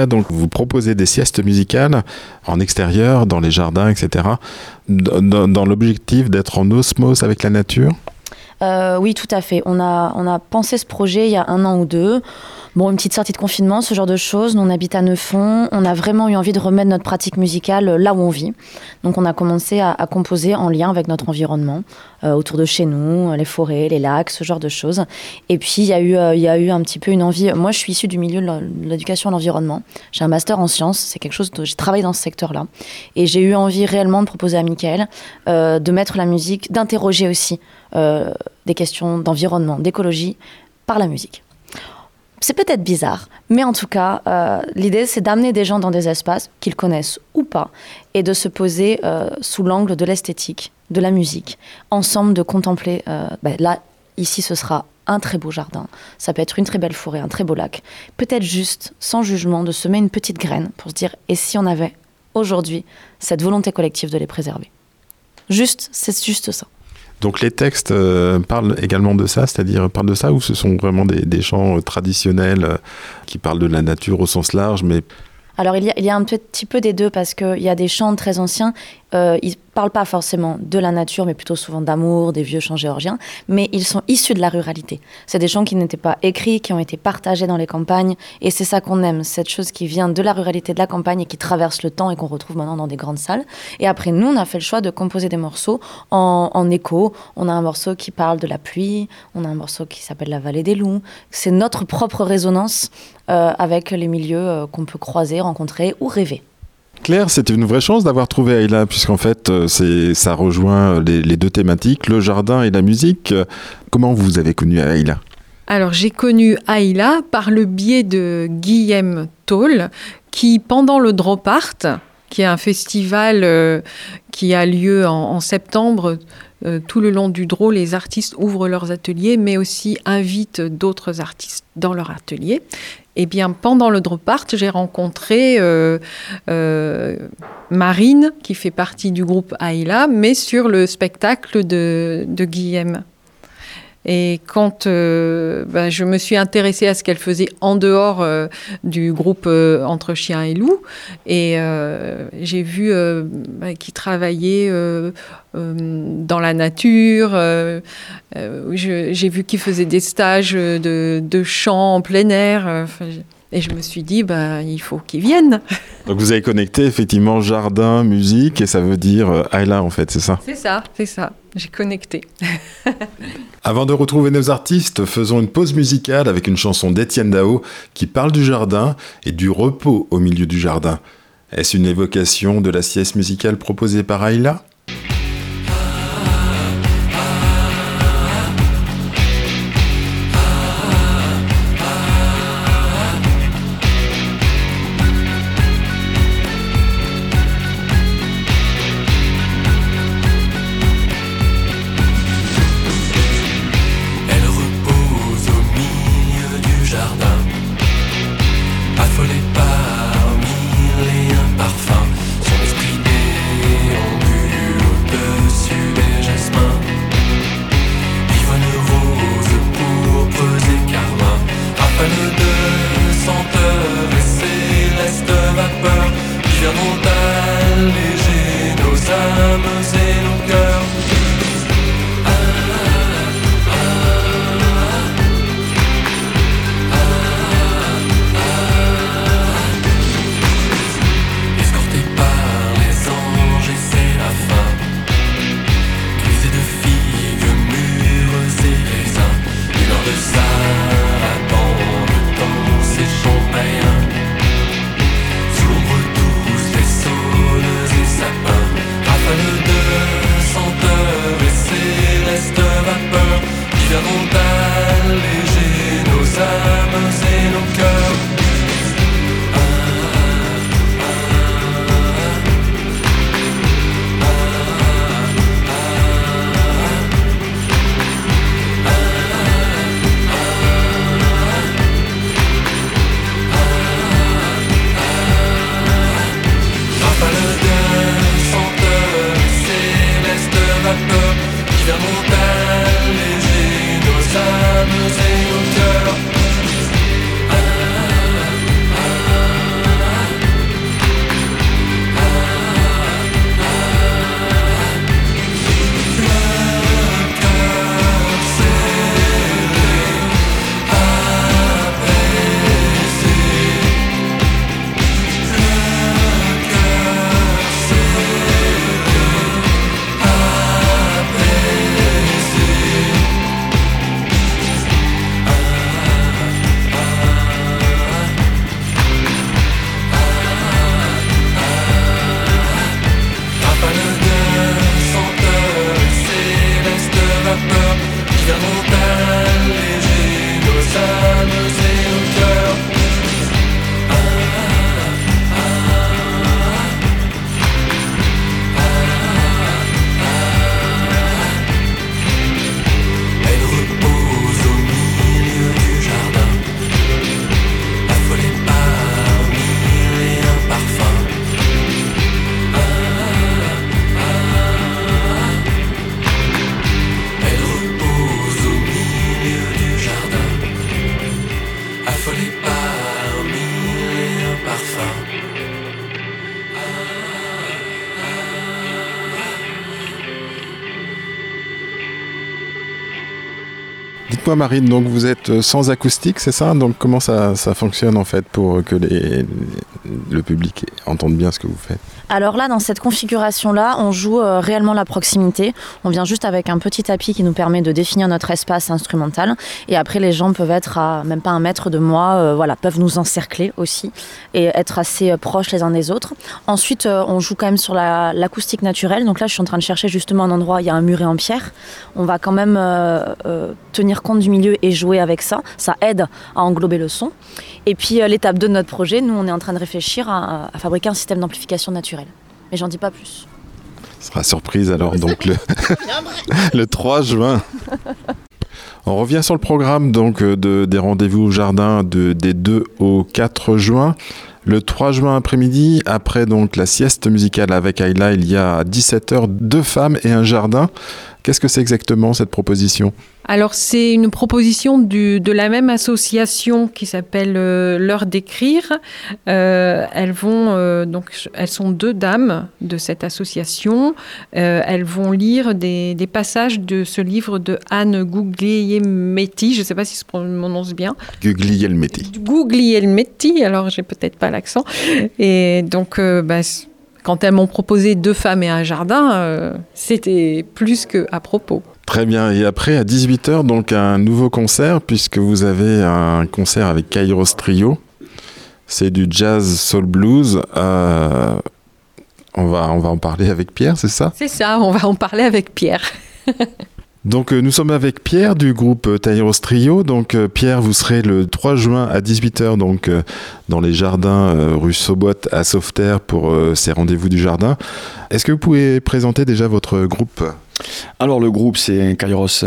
Donc vous proposez des siestes musicales en extérieur, dans les jardins, etc. Dans, dans l'objectif d'être en osmose avec la nature? Euh, oui, tout à fait. On a, on a pensé ce projet il y a un an ou deux. Bon, une petite sortie de confinement, ce genre de choses. Nous, on habite à Neufond. On a vraiment eu envie de remettre notre pratique musicale là où on vit. Donc, on a commencé à, composer en lien avec notre environnement, euh, autour de chez nous, les forêts, les lacs, ce genre de choses. Et puis, il y, a eu, euh, y a eu un petit peu une envie. Moi, je suis issue du milieu de de l'éducation à l'environnement. J'ai un master en sciences. C'est quelque chose dont j'ai travaillé dans ce secteur-là. Et j'ai eu envie réellement de proposer à Michael euh, de mettre la musique, d'interroger aussi euh, des questions d'environnement, d'écologie par la musique. C'est peut-être bizarre, mais en tout cas, euh, l'idée c'est d'amener des gens dans des espaces qu'ils connaissent ou pas et de se poser euh, sous l'angle de l'esthétique, de la musique, ensemble de contempler. euh, ben là, ici, ce sera un très beau jardin, ça peut être une très belle forêt, un très beau lac. Peut-être juste, sans jugement, de semer une petite graine pour se dire et si on avait aujourd'hui cette volonté collective de les préserver? Juste, c'est juste ça. Donc les textes euh, parlent également de ça, c'est-à-dire parlent de ça, ou ce sont vraiment des, chants euh, traditionnels euh, qui parlent de la nature au sens large, mais Alors il y, a, un petit peu des deux parce qu'il y a des chants très anciens, parlent pas forcément de la nature, mais plutôt souvent d'amour, des vieux chants géorgiens, mais ils sont issus de la ruralité. C'est des chants qui n'étaient pas écrits, qui ont été partagés dans les campagnes, et c'est ça qu'on aime, cette chose qui vient de la ruralité, de la campagne, et qui traverse le temps et qu'on retrouve maintenant dans des grandes salles. Et après, nous, on a fait le choix de composer des morceaux en, écho. On a un morceau qui parle de la pluie, on a un morceau qui s'appelle La vallée des loups. C'est notre propre résonance euh, avec les milieux euh, qu'on peut croiser, rencontrer ou rêver. Claire, c'était une vraie chance d'avoir trouvé Ayla, puisqu'en fait, euh, ça rejoint les, les deux thématiques, le jardin et la musique. Euh, Comment vous avez connu Ayla? Alors j'ai connu Ayla par le biais de Guillaume Toll, qui pendant le Drop Art, qui est un festival euh, qui a lieu en, septembre, euh, tout le long du Drôle, les artistes ouvrent leurs ateliers, mais aussi invitent d'autres artistes dans leur atelier. Et bien pendant le Drop Art, j'ai rencontré euh, Marine, qui fait partie du groupe Ayla, mais sur le spectacle de, de Guillaume. Et quand euh, bah, je me suis intéressée à ce qu'elle faisait en dehors euh, du groupe euh, Entre chiens et loups, et j'ai vu qu'il travaillait euh, euh, dans la nature, j'ai vu qu'il faisait des stages de, chant en plein air, et je me suis dit, bah, il faut qu'il vienne. Donc vous avez connecté effectivement jardin, musique, et ça veut dire euh, Ayla en fait, c'est ça? C'est ça, c'est ça, j'ai connecté. Avant de retrouver nos artistes, faisons une pause musicale avec une chanson d'Étienne Dao qui parle du jardin et du repos au milieu du jardin. Est-ce une évocation de la sieste musicale proposée par Ayla? Marine, donc vous êtes euh, sans acoustique, c'est ça? Donc comment ça, ça fonctionne en fait pour que le public entende bien ce que vous faites? Alors là, dans cette configuration-là, on joue euh, réellement la proximité. On vient juste avec un petit tapis qui nous permet de définir notre espace instrumental. Et après, les gens peuvent être à même pas un mètre de moi, euh, voilà, peuvent nous encercler aussi et être assez euh, proches les uns des autres. Ensuite, on joue quand même sur la- l'acoustique naturelle. Donc là, je suis en train de chercher justement un endroit, il y a un muret en pierre. On va quand même tenir compte du milieu et jouer avec ça. Ça aide à englober le son. Et puis, euh, l'étape 2 de notre projet, nous, on est en train de réfléchir à, à fabriquer un système d'amplification naturelle. Mais j'en dis pas plus. Ce sera surprise alors donc le, le 3 juin. On revient sur le programme donc euh, de, des rendez-vous au jardin de, des 2 au 4 juin. Le 3 juin après-midi, après donc la sieste musicale avec Ayla, il y a à 17h deux femmes et un jardin. Qu'est-ce que c'est exactement cette proposition? Alors, c'est une proposition du- de la même association qui s'appelle euh, L'heure d'écrire. Euh, elles vont euh, donc, elles sont deux dames de cette association. Elles vont lire des, des passages de ce livre de Anne Guglielmetti. Je ne sais pas si je prononce bien. Guglielmetti. Guglielmetti. Alors, j'ai peut-être pas l'accent. Et donc, bah, quand elles m'ont proposé deux femmes et un jardin, euh, c'était plus que à propos. Très bien. Et après, à 18h, donc un nouveau concert, puisque vous avez un concert avec Kairos Trio. C'est du jazz soul blues. Euh, on, va, on va en parler avec Pierre, c'est ça? C'est ça, on va en parler avec Pierre. Donc euh, nous sommes avec Pierre du groupe euh, Kairos Trio. Donc euh, Pierre, vous serez le 3 juin à 18h donc dans les jardins rue Sobot à Sauveterre pour ces rendez-vous du jardin. Est-ce que vous pouvez présenter déjà votre groupe? Alors le groupe c'est Kairos,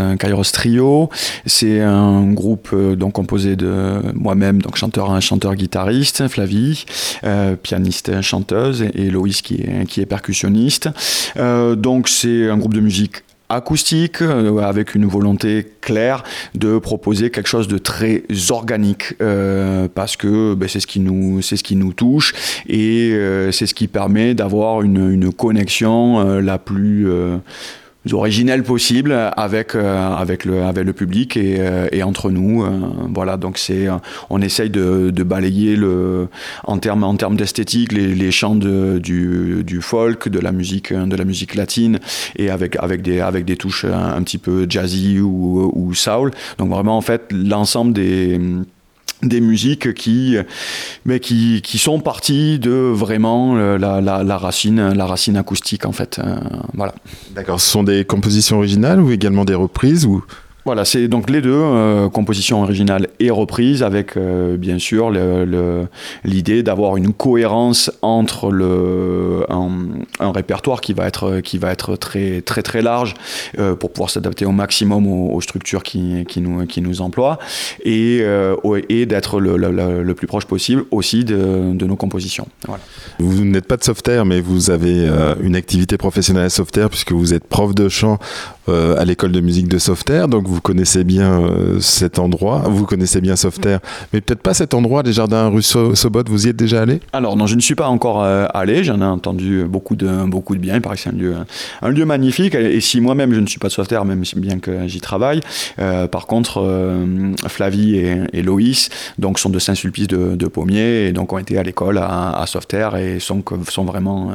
Trio, c'est un groupe donc composé de moi-même donc chanteur chanteur guitariste Flavie, euh, pianiste chanteuse et, Loïs qui est qui est percussionniste. Donc c'est un groupe de musique acoustique euh, avec une volonté claire de proposer quelque chose de très organique euh, parce que ben, c'est ce qui nous c'est ce qui nous touche et euh, c'est ce qui permet d'avoir une, une connexion la plus euh, originelle possible avec euh, avec le avec le public et, euh, et entre nous euh, voilà. Donc c'est on essaye de, de balayer le en termes en termes d'esthétique les, les chants de, du, du folk de la musique de la musique latine et avec avec des avec des touches un, un petit peu jazzy ou, ou soul. Donc vraiment en fait l'ensemble des des musiques qui, mais qui, qui sont parties de vraiment euh, la, la, la racine, la racine acoustique en fait. Euh, voilà. D'accord, ce sont des compositions originales ou également des reprises ou Voilà, c'est donc les deux, euh, composition originale et reprise, avec euh, bien sûr l'idée d'avoir une cohérence entre un, répertoire qui va être, très très très large euh, pour pouvoir s'adapter au maximum aux, structures qui, nous, emploient et, d'être le, plus proche possible aussi de, nos compositions. Vous n'êtes pas de Sauveterre, mais vous avez une activité professionnelle à Sauveterre puisque vous êtes prof de chant euh, à l'école de musique de Sauveterre, donc vous connaissez bien euh, cet endroit, vous connaissez bien Sauveterre, mais peut-être pas cet endroit, les jardins rue So- Sobot, vous y êtes déjà allé? Alors non, je ne suis pas encore euh, allé, j'en ai entendu beaucoup de, beaucoup de bien, il paraît que c'est un lieu, un lieu magnifique, et si moi-même je ne suis pas de Sauveterre, même si bien que j'y travaille, par contre Flavie et, Loïs donc, sont de Saint-Sulpice de, de et donc ont été à l'école à, à Sauveterre, et sont, sont vraiment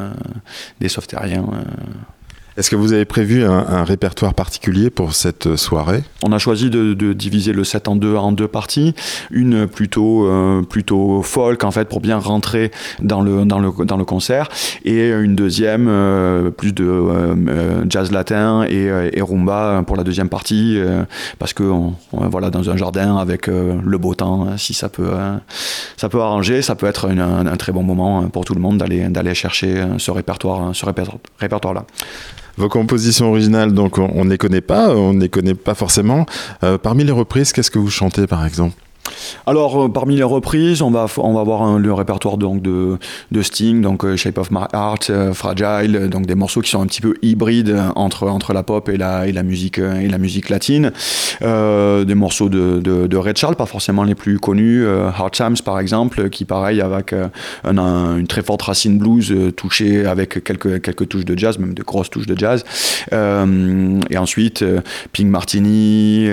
des Sauveterriens. Est-ce que vous avez prévu un, répertoire particulier pour cette euh, soirée? On a choisi de, diviser le set en deux, parties. Une plutôt, euh, plutôt folk, en fait, pour bien rentrer dans le, concert. Et une deuxième, euh, plus de jazz latin et, rumba pour la deuxième partie. parce que, voilà, dans un jardin avec le beau temps, hein, si ça peut, euh, ça peut arranger, ça peut être un, très bon moment hein, pour tout le monde d'aller, chercher ce répertoire, ce répertoire, répertoire-là. Vos compositions originales, donc on ne les connaît pas, on ne les connaît pas forcément. Euh, parmi les reprises, qu'est-ce que vous chantez par exemple? Alors, euh, parmi les reprises, on va, on va voir le répertoire donc, de, de Sting, donc euh, Shape of My Heart, euh, Fragile, donc des morceaux qui sont un petit peu hybrides entre, entre la pop et la, et la, musique, et la musique latine. Des morceaux de, de, Red Charles, pas forcément les plus connus. Hard Times, par exemple, qui, pareil, avec un- un- une très forte racine blues touchée avec quelques, quelques touches de jazz, même de grosses touches de jazz. Et ensuite, Pink Martini,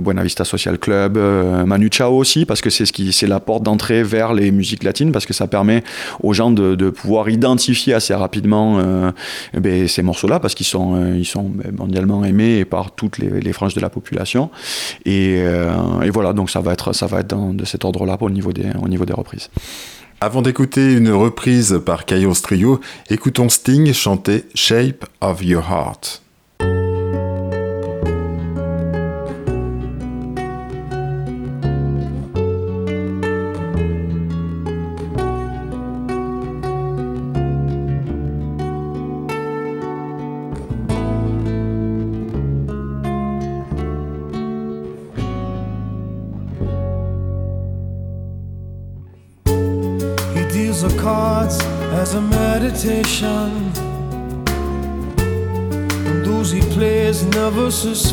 Buena Vista Social Club, Manu Chao aussi, parce que c'est ce qui, c'est la porte d'entrée vers les musiques latines, parce que ça permet aux gens de, de pouvoir identifier assez rapidement euh, ben, ces morceaux-là, parce qu'ils sont, euh, ils sont ben, mondialement aimés par toutes les, les franges de la population. Et, euh, et voilà, donc ça va être, ça va être dans- de cet ordre-là au niveau des, au niveau des reprises. Avant d'écouter une reprise par Chaos Trio, écoutons Sting chanter Shape of Your Heart.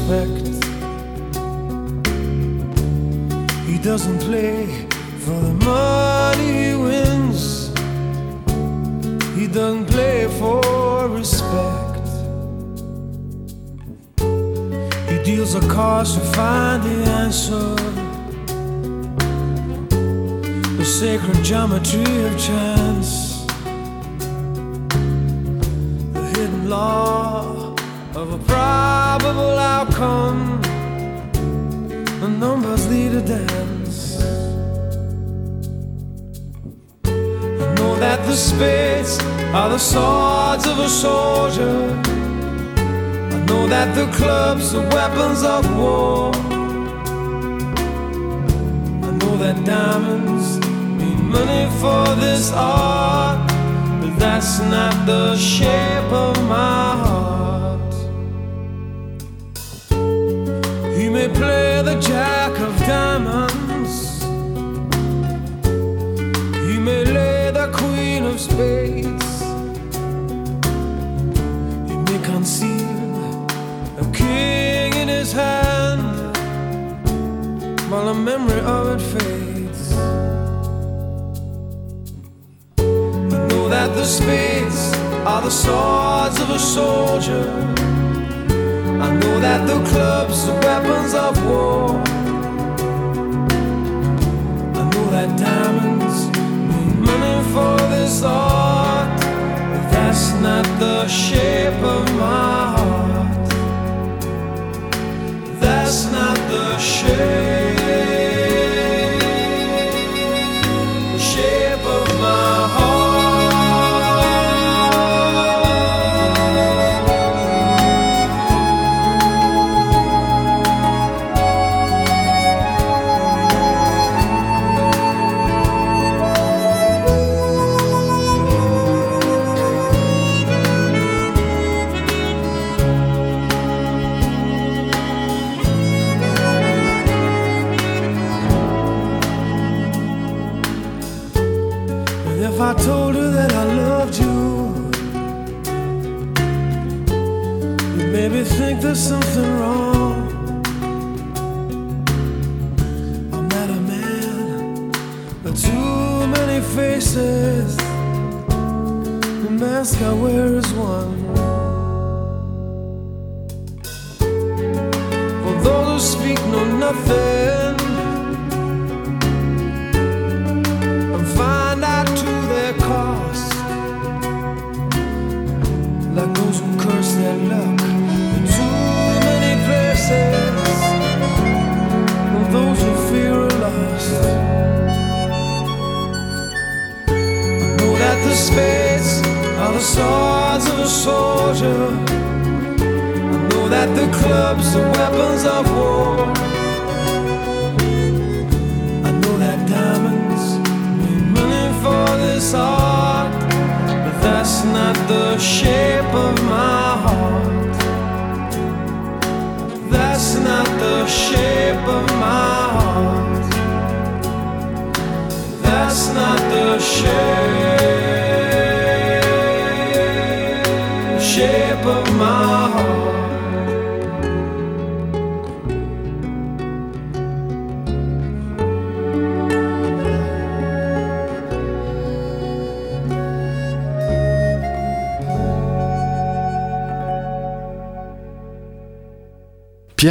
back.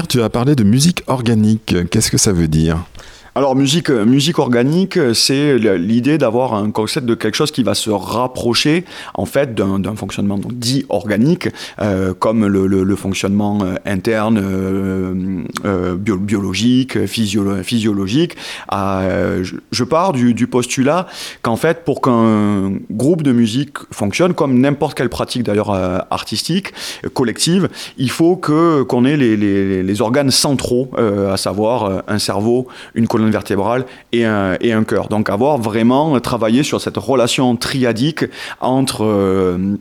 Tu as parlé de musique organique. Qu'est-ce que ça veut dire? Musique, euh, musique organique, euh, c'est l'idée d'avoir un concept de quelque chose qui va se rapprocher en fait d'un fonctionnement dit organique, euh, comme le, fonctionnement interne bio- biologique, physio- physiologique. Je, pars du, postulat qu'en fait pour qu'un groupe de musique fonctionne, comme n'importe quelle pratique d'ailleurs artistique, collective, il faut que qu'on ait les, les- organes centraux, à savoir un cerveau, une colonne vertébrale et un, et un cœur. Donc avoir vraiment travaillé sur cette relation triadique entre euh,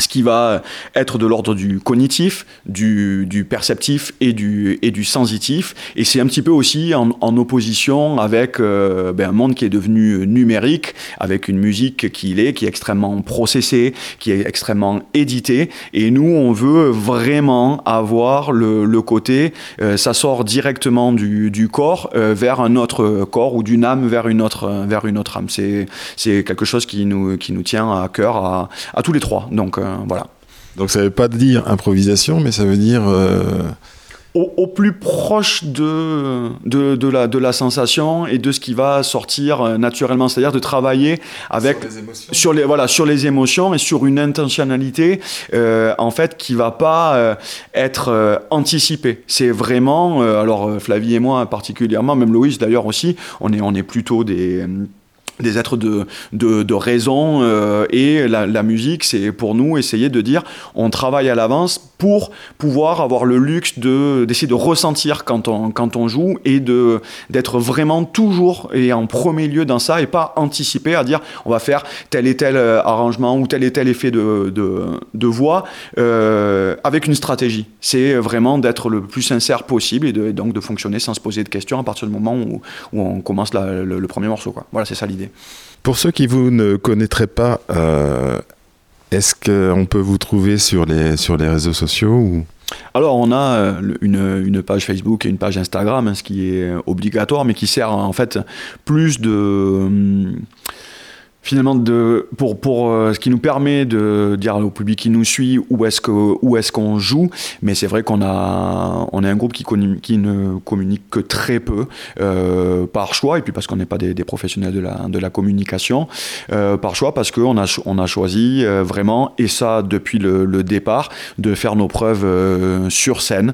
ce qui va être de l'ordre du cognitif, du, du perceptif et du, et du sensitif. Et c'est un petit peu aussi en, opposition avec euh, ben, un monde qui est devenu numérique, avec une musique qui l'est, qui est extrêmement processée, qui est extrêmement éditée. Et nous, on veut vraiment avoir le, le côté, euh, ça sort directement du, du corps euh, vers un autre corps ou d'une âme vers une autre, vers une autre âme. C'est, quelque chose qui nous, qui nous tient à cœur à, à tous les trois. Donc voilà. Donc ça veut pas dire improvisation, mais ça veut dire... euh, Au, au plus proche de, de, de la, de la sensation et de ce qui va sortir euh, naturellement, c'est-à-dire de travailler avec sur les voilà sur les émotions et sur une intentionnalité euh, en fait qui va pas euh, être euh, anticipée. C'est vraiment euh, alors euh, Flavie et moi particulièrement, même Loïs d'ailleurs aussi, on est on est plutôt des euh, des êtres de, de, raison euh, et la, la musique c'est pour nous essayer de dire on travaille à l'avance pour pouvoir avoir le luxe de d'essayer de ressentir quand on quand on joue et de d'être vraiment toujours et en premier lieu dans ça et pas anticiper à dire on va faire tel et tel euh, arrangement ou tel et tel effet de, de, voix euh, avec une stratégie. C'est vraiment d'être le plus sincère possible et, donc de fonctionner sans se poser de questions à partir du moment où, où on commence le premier morceau quoi. Voilà c'est ça l'idée. Pour ceux qui vous ne connaîtraient pas, euh, est-ce qu'on peut vous trouver sur les, sur les réseaux sociaux ou... Alors, on a euh, une, une page Facebook et une page Instagram, hein, ce qui est obligatoire, mais qui sert en fait plus de. hum, Finalement, de, pour, pour euh, ce qui nous permet de dire au public qui nous suit où est-ce que où est-ce qu'on joue, mais c'est vrai qu'on a on est un groupe qui, qui ne communique que très peu euh, par choix et puis parce qu'on n'est pas des, professionnels de la de la communication euh, par choix parce qu'on a on a choisi vraiment et ça depuis le, départ de faire nos preuves sur scène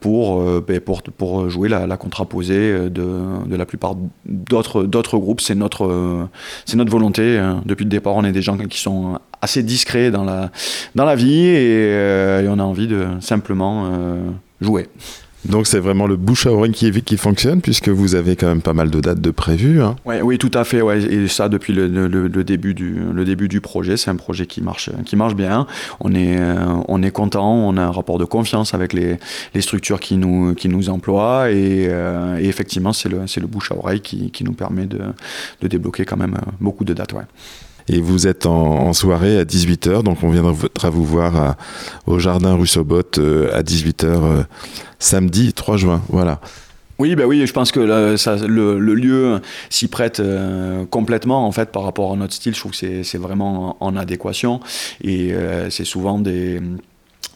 pour, ben, pour, pour jouer la, contraposée de, de la plupart d'autres d'autres groupes. C'est notre, c'est notre volonté. hein. Depuis le départ, on est des gens qui sont assez discrets dans la, vie et, euh, et on a envie de simplement euh, jouer. Donc c'est vraiment le bouche à oreille qui, qui fonctionne, puisque vous avez quand même pas mal de dates de prévues. hein. Ouais, oui, tout à fait. Et ça, depuis le, début, du, le début du projet, c'est un projet qui marche, qui marche bien. On est, euh, on est content, on a un rapport de confiance avec les, les structures qui nous, qui nous emploient. Et, euh, effectivement, c'est le, le bouche à oreille qui, qui nous permet de, de débloquer quand même euh, beaucoup de dates. Et vous êtes en, soirée à 18h, donc on viendra vous voir au jardin rue Sobot euh, à 18h euh, samedi 3 juin. Voilà. Oui, bah oui, je pense que le, lieu s'y prête euh, complètement en fait par rapport à notre style. Je trouve que c'est- vraiment en, adéquation et c'est souvent des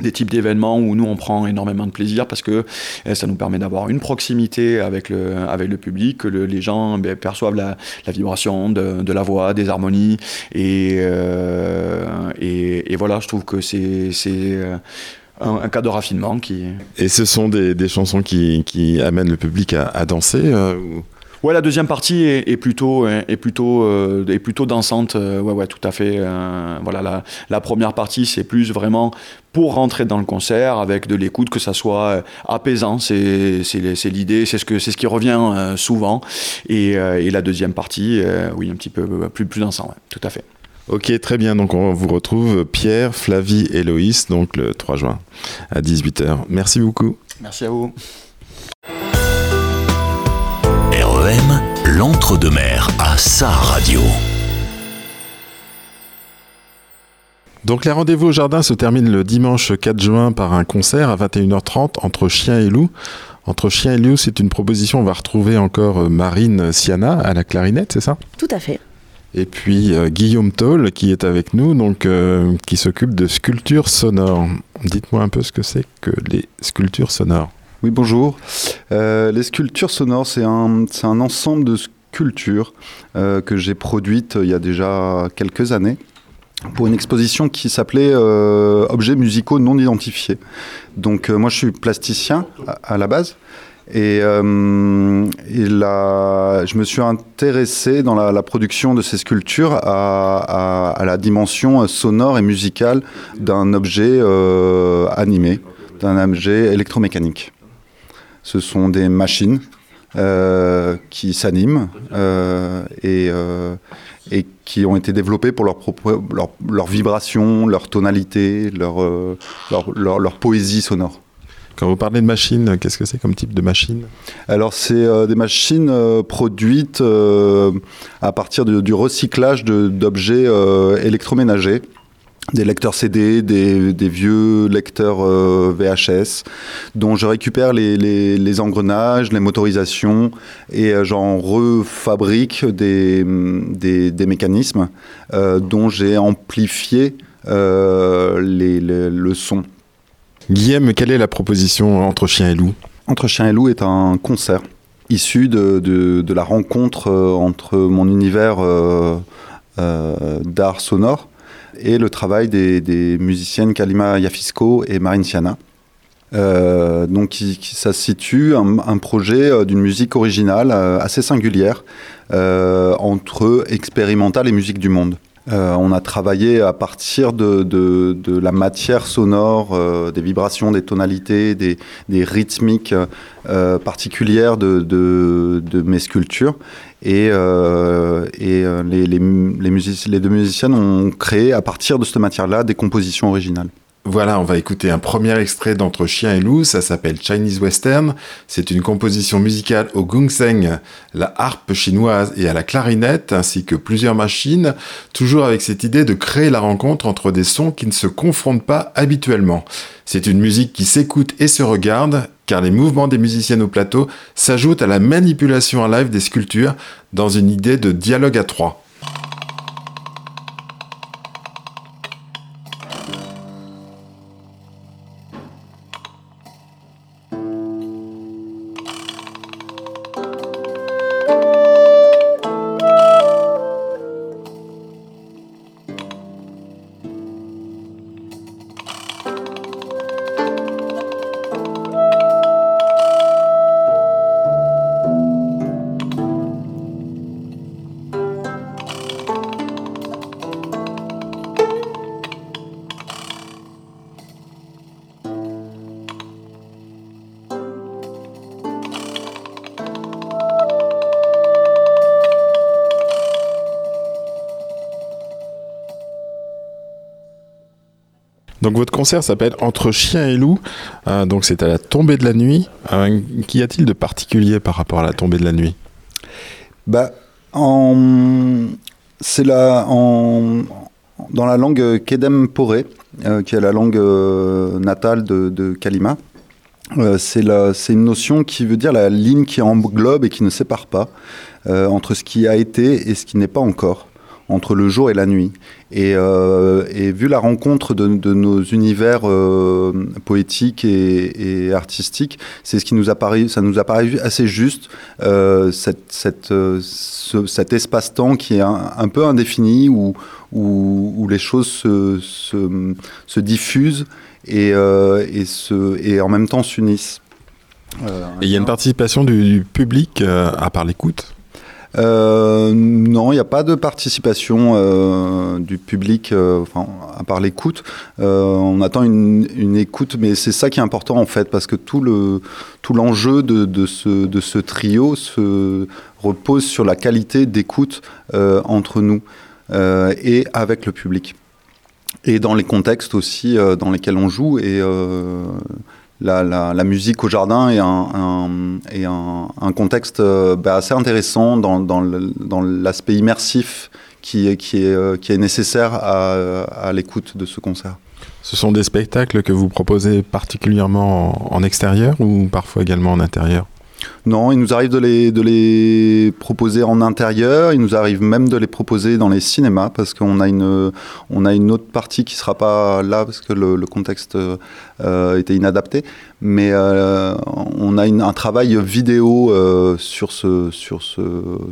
des types d'événements où nous on prend énormément de plaisir parce que euh, ça nous permet d'avoir une proximité avec le, avec le public, que le- les gens ben, perçoivent la, vibration de, de la voix, des harmonies. Et, euh, et, voilà, je trouve que c'est euh, un, un cas de raffinement qui, Et ce sont des, des chansons qui, qui amènent le public à, danser Ouais, la deuxième partie est, est plutôt est plutôt euh, est plutôt dansante. euh, ouais, ouais, tout à fait. euh, voilà, la, la première partie c'est plus vraiment pour rentrer dans le concert avec de l'écoute, que ça soit apaisant. C'est l'idée, c'est ce que c'est ce qui revient souvent. Et, et la deuxième partie, oui, un petit peu plus plus dansant. ouais, tout à fait. Ok, très bien. Donc on vous retrouve Pierre, Flavie et Loïs, donc le 3 juin à 18h. Merci beaucoup. Merci à vous. L'entre-deux-mers à sa radio. Donc les rendez-vous au jardin se terminent le dimanche 4 juin par un concert à 21h30 entre Chien et Loup. Entre Chien et Loup, c'est une proposition, on va retrouver encore euh, Marine Siana à la clarinette, c'est ça? Tout à fait et puis euh, Guillaume Toll qui est avec nous, euh, qui s'occupe de sculptures sonores. Dites-moi un peu ce que c'est que les sculptures sonores. Oui, bonjour. Euh, les sculptures sonores, c'est un, ensemble de sculptures euh, que j'ai produites il y a déjà quelques années pour une exposition qui s'appelait euh, Objets musicaux non identifiés. Donc euh, moi je suis plasticien à, la base et, euh, je me suis intéressé dans la, production de ces sculptures à, la dimension sonore et musicale d'un objet euh, animé, d'un objet électromécanique. Ce sont des machines euh, qui s'animent euh, et, euh, et qui ont été développées pour leur, propre, leur, leur vibration, leur tonalité, leur, leur, leur- leur poésie sonore. Quand vous parlez de machine, qu'est-ce que c'est comme type de machine? Alors, c'est des machines produites à partir de- du recyclage d'objets électroménagers. Des lecteurs CD, des, des vieux lecteurs euh, VHS, dont je récupère les, les- les engrenages, les motorisations, et euh, j'en refabrique des, des- des mécanismes euh, dont j'ai amplifié les- le son. Guillaume, quelle est la proposition entre Chien et Loup? Entre Chien et Loup est un concert issu de, de- de la rencontre entre mon univers d'art sonore et le travail des, musiciennes Kalima Yafisco et Marine Siana. Euh, donc ça situe un, un projet euh, d'une musique originale euh, assez singulière entre expérimental et musique du monde. Euh, on a travaillé à partir de, de- de la matière sonore, euh, des vibrations, des tonalités, des, des rythmiques euh, particulières de, de- mes sculptures. Et, euh, et euh, les, les les les deux musiciennes ont créé à partir de cette matière-là des compositions originales. Voilà, on va écouter un premier extrait d'Entre Chien et Loup, ça s'appelle Chinese Western. C'est une composition musicale au gungseng, la harpe chinoise et à la clarinette, ainsi que plusieurs machines, toujours avec cette idée de créer la rencontre entre des sons qui ne se confrontent pas habituellement. C'est une musique qui s'écoute et se regarde, car les mouvements des musiciennes au plateau s'ajoutent à la manipulation en live des sculptures dans une idée de dialogue à trois. Concert s'appelle Entre chien et loup, Euh, donc c'est à la tombée de la nuit. Euh, Qu'y a-t-il de particulier par rapport à la tombée de la nuit? Bah, c'est la... en... dans la langue Kedem Poré, euh, qui est la langue euh, natale de, de Kalima. c'est une notion qui veut dire la ligne qui englobe et qui ne sépare pas entre ce qui a été et ce qui n'est pas encore, entre le jour et la nuit. Et, euh, et vu la rencontre de, de nos univers euh, poétiques et, et artistiques, c'est ce qui nous a paru, ça nous a paru assez juste, euh, cette, cette, ce- cet espace-temps qui est un, un peu indéfini, où, où, où les choses se, se, se diffusent et, et, se, et en même temps s'unissent. Et il y a une participation du, du public à part l'écoute non, il n'y a pas de participation euh, du public, euh, à part l'écoute. Euh, on attend une, écoute, mais c'est ça qui est important en fait, parce que tout le tout l'enjeu de, ce trio se repose sur la qualité d'écoute euh, entre nous euh, et avec le public, et dans les contextes aussi euh, dans lesquels on joue euh, la, musique au jardin est un, contexte euh, bah, assez intéressant dans, l'aspect immersif qui est, euh, nécessaire à, l'écoute de ce concert. Ce sont des spectacles que vous proposez particulièrement en, en extérieur ou parfois également en intérieur? Non, il nous arrive de les, de les proposer en intérieur, il nous arrive même de les proposer dans les cinémas parce qu'on a une, on a une autre partie qui ne sera pas là parce que le, contexte euh, était inadapté. Mais euh, on a un travail vidéo euh, sur, ce, sur, ce,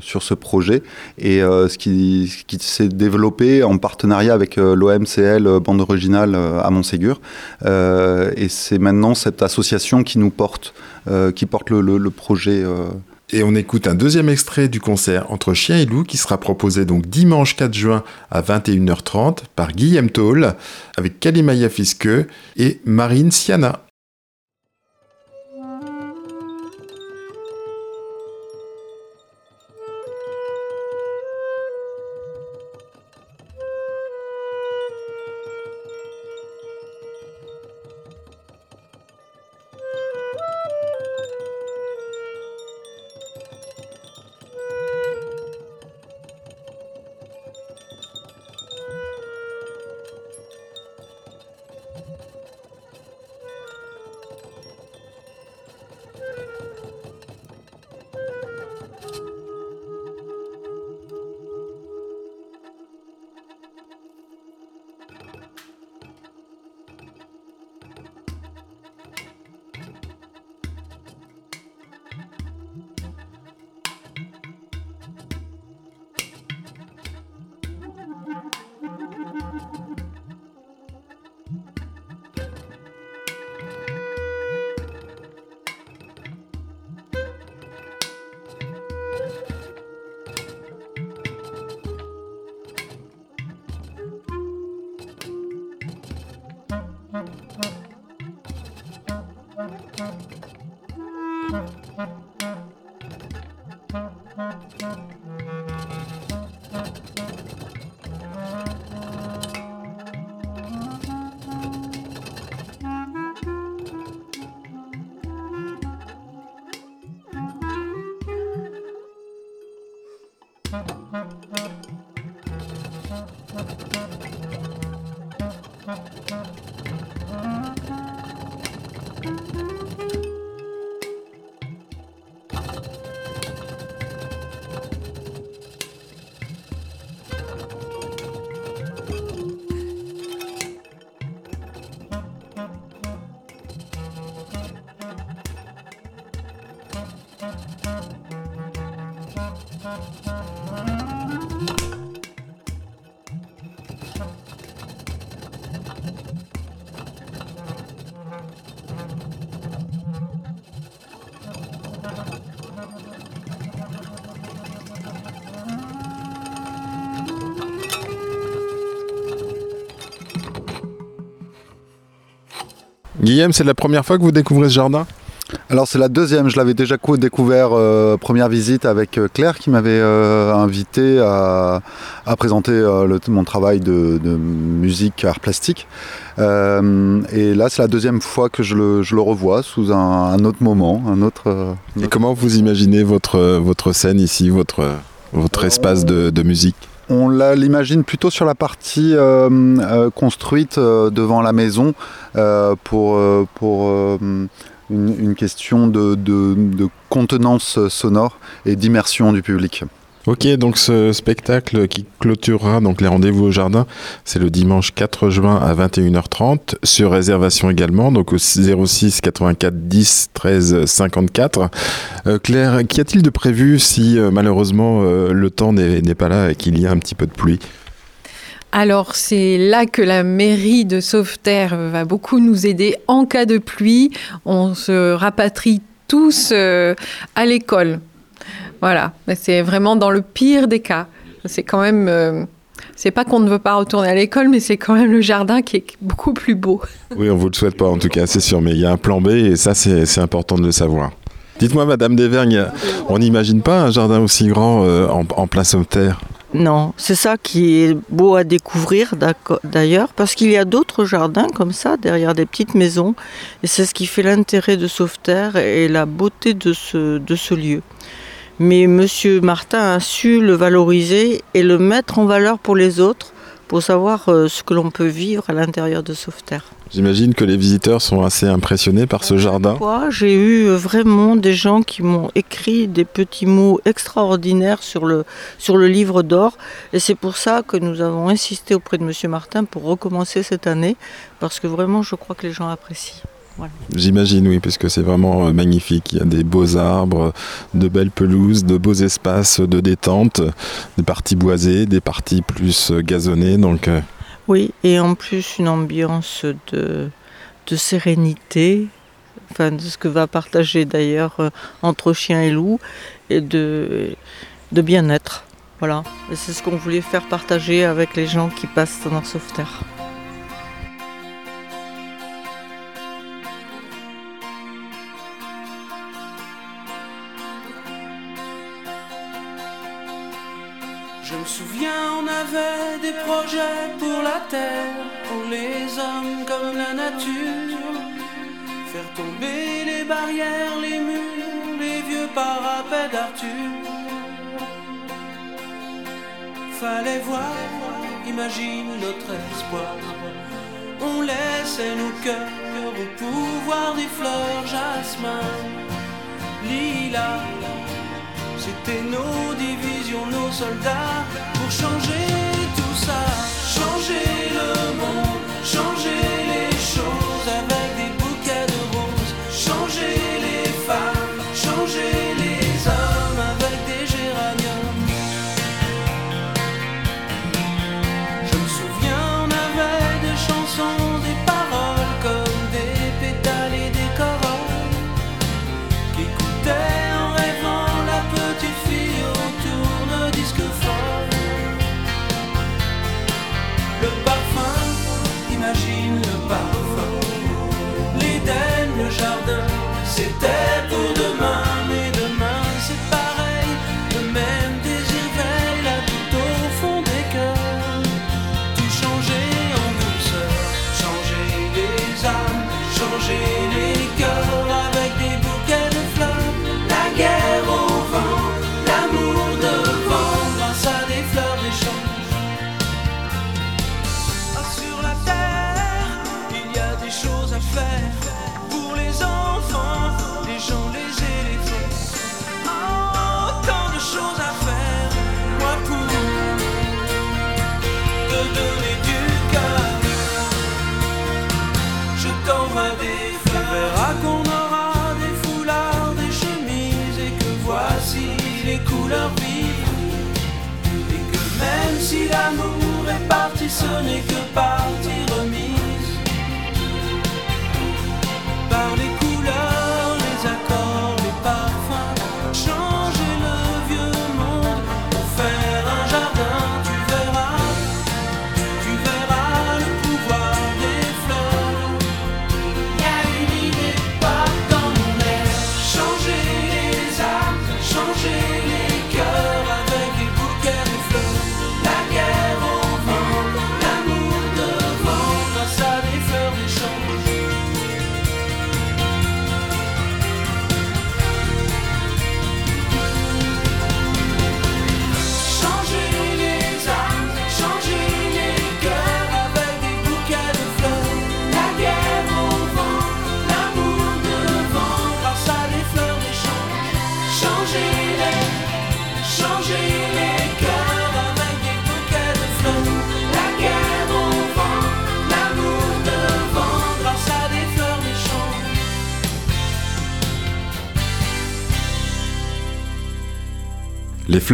sur ce projet et ce qui, ce qui s'est développé en partenariat avec l'OMCL Bande Originale à Montségur. Et c'est maintenant cette association qui nous porte, qui porte le projet. euh, Et on écoute un deuxième extrait du concert Entre chien et loup qui sera proposé donc dimanche 4 juin à 21h30 par Guillaume Toll avec Kalimaya Fiske et Marine Siana. Guillaume, c'est la première fois que vous découvrez ce jardin? Alors c'est la deuxième, je l'avais déjà co- découvert euh, première visite avec euh, Claire qui m'avait euh, invité à, à présenter euh, le- mon travail de, de musique art plastique. Et là c'est la deuxième fois que je le, je le revois sous un, un autre moment, un autre. Et comment vous imaginez votre, votre scène ici, votre, votre espace de, de musique? On l'imagine plutôt sur la partie euh, euh, construite euh, devant la maison pour, une, question de contenance sonore et d'immersion du public. Ok, donc ce spectacle qui clôturera donc les rendez-vous au jardin, c'est le dimanche 4 juin à 21h30, sur réservation également, donc au 06 84 10 13 54. Euh, Claire, qu'y a-t-il de prévu si euh, malheureusement euh, le temps n'est n'est pas là et qu'il y a un petit peu de pluie? Alors, c'est là que la mairie de Sauveterre va beaucoup nous aider. En cas de pluie, on se rapatrie tous euh, à l'école. Voilà, Mais c'est vraiment dans le pire des cas. C'est quand même. euh, c'est pas qu'on ne veut pas retourner à l'école, mais c'est quand même le jardin qui est beaucoup plus beau. Oui, on vous le souhaite pas en tout cas, c'est sûr, mais il y a un plan B et ça c'est important de le savoir. Dites-moi, Madame Desvergnes, on n'imagine pas un jardin aussi grand euh, en, en plein sauveterre Non, c'est ça qui est beau à découvrir d'ailleurs, parce qu'il y a d'autres jardins comme ça, derrière des petites maisons, et c'est ce qui fait l'intérêt de Sauveterre et la beauté de ce, de ce lieu. Mais Monsieur Martin a su le valoriser et le mettre en valeur pour les autres, pour savoir euh, ce que l'on peut vivre à l'intérieur de Sauveterre. J'imagine que les visiteurs sont assez impressionnés par ce jardin. J'ai eu euh, vraiment des gens qui m'ont écrit des petits mots extraordinaires sur le, sur le livre d'or. Et c'est pour ça que nous avons insisté auprès de Monsieur Martin pour recommencer cette année, parce que vraiment, je crois que les gens apprécient. Voilà. J'imagine, oui, parce que c'est vraiment euh, magnifique. Il y a des beaux arbres, de belles pelouses, de beaux espaces de détente, des parties boisées, des parties plus euh, gazonnées. Donc, euh, Oui, et en plus une ambiance de, de sérénité, enfin de ce que va partager d'ailleurs entre chien et loup, et de, de bien-être. Voilà, c'est ce qu'on voulait faire partager avec les gens qui passent dans Sauveterre. Je des projets pour la terre, pour les hommes comme la nature. Faire tomber les barrières, les murs, les vieux parapets d'Arthur. Fallait voir, imagine notre espoir. On laissait nos cœurs au pouvoir des fleurs, jasmin, lilas. C'était nos divisions, nos soldats pour changer tout L'Éden, le parti, ce n'est que partie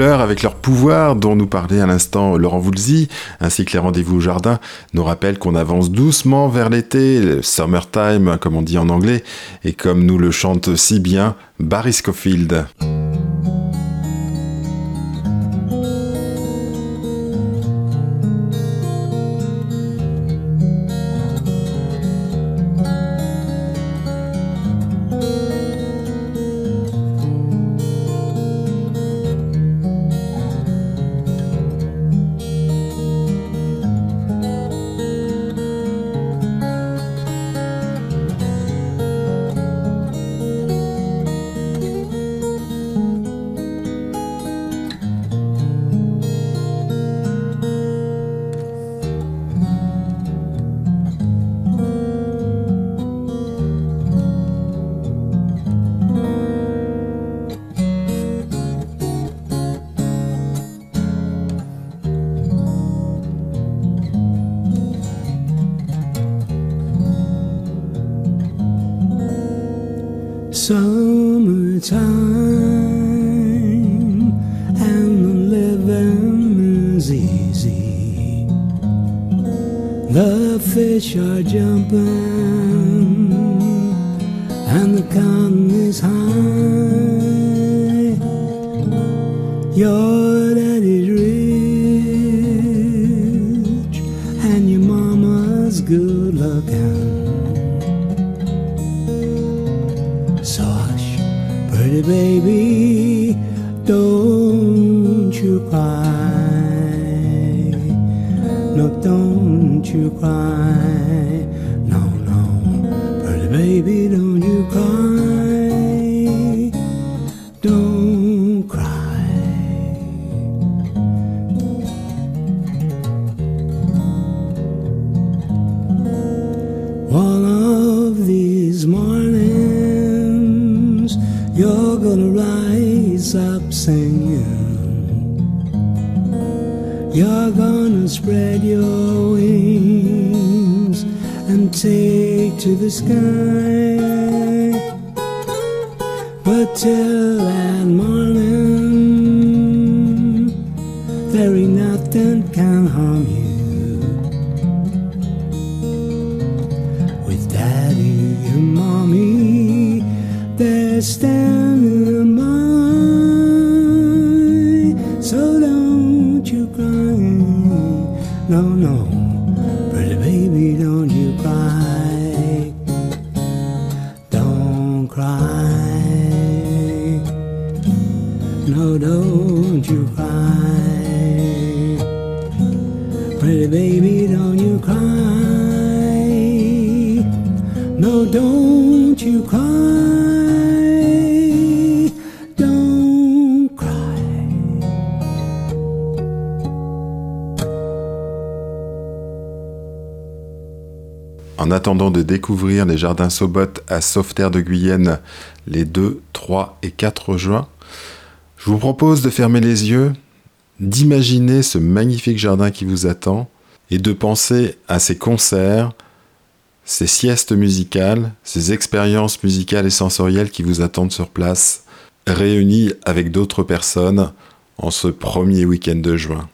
avec leur pouvoir dont nous parlait à l'instant Laurent Voulzy, ainsi que les rendez-vous au jardin, nous rappellent qu'on avance doucement vers l'été, le summertime, comme on dit en anglais, et comme nous le chante si bien Barry Scofield. De découvrir les jardins Sobot à Sauveterre de Guyenne les 2, 3 et 4 juin, je vous propose de fermer les yeux, d'imaginer ce magnifique jardin qui vous attend et de penser à ces concerts, ces siestes musicales, ces expériences musicales et sensorielles qui vous attendent sur place, réunies avec d'autres personnes en ce premier week-end de juin.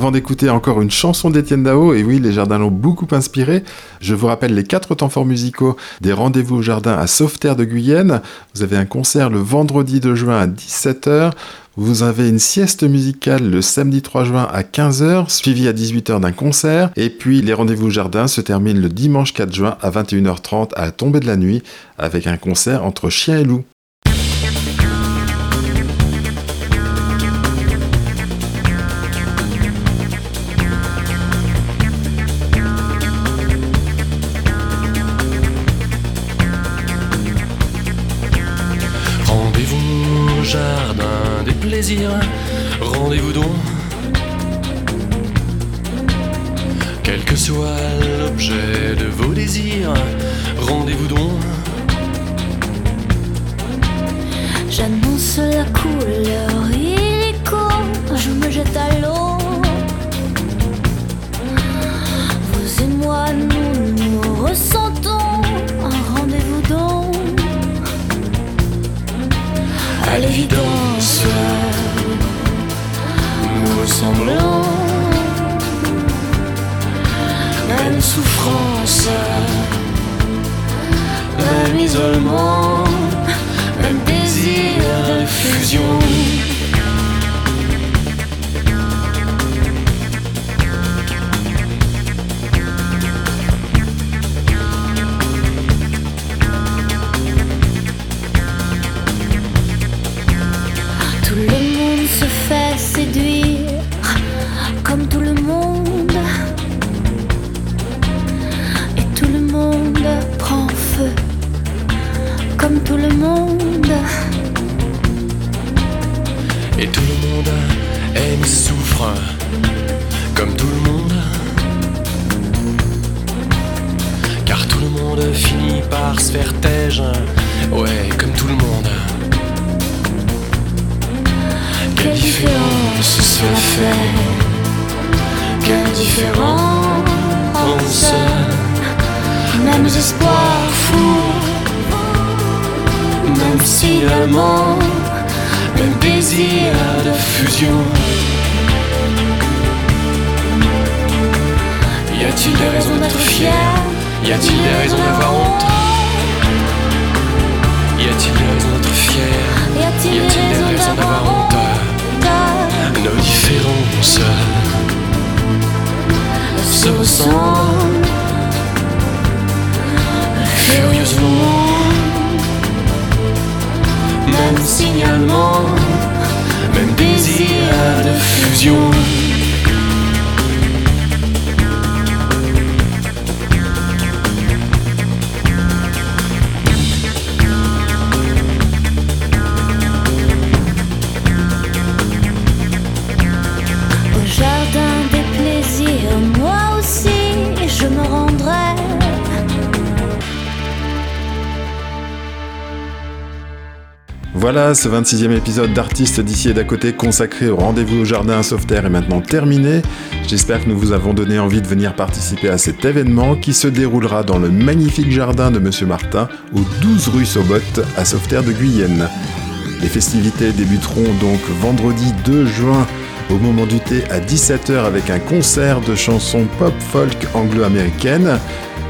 Avant d'écouter encore une chanson d'Étienne Dao, et oui, les jardins l'ont beaucoup inspiré, je vous rappelle les quatre temps forts musicaux des rendez-vous au jardin à Sauveterre de Guyenne. Vous avez un concert le vendredi 2 juin à 17h. Vous avez une sieste musicale le samedi 3 juin à 15h, suivi à 18h d'un concert. Et puis les rendez-vous au jardin se terminent le dimanche 4 juin à 21h30 à la tombée de la nuit avec un concert entre chien et loup. Mêmes espoirs fous, Même signalement, même désir de fusion. Y a-t-il des raisons d'être fier? Y a-t-il des raisons d'avoir honte? Y a-t-il des raisons d'être fier? Y a-t-il des raisons d'avoir honte? Nos différences. Se ressemblent furieusement. Même signalement, même désir de fusion. Voilà, ce 26e épisode d'Artistes d'ici et d'à côté consacré au rendez-vous au jardin à Sauveterre est maintenant terminé. J'espère que nous vous avons donné envie de venir participer à cet événement qui se déroulera dans le magnifique jardin de Monsieur Martin au 12 rue Sobot à Sauveterre de Guyenne. Les festivités débuteront donc vendredi 2 juin au moment du thé à 17h avec un concert de chansons pop-folk anglo-américaines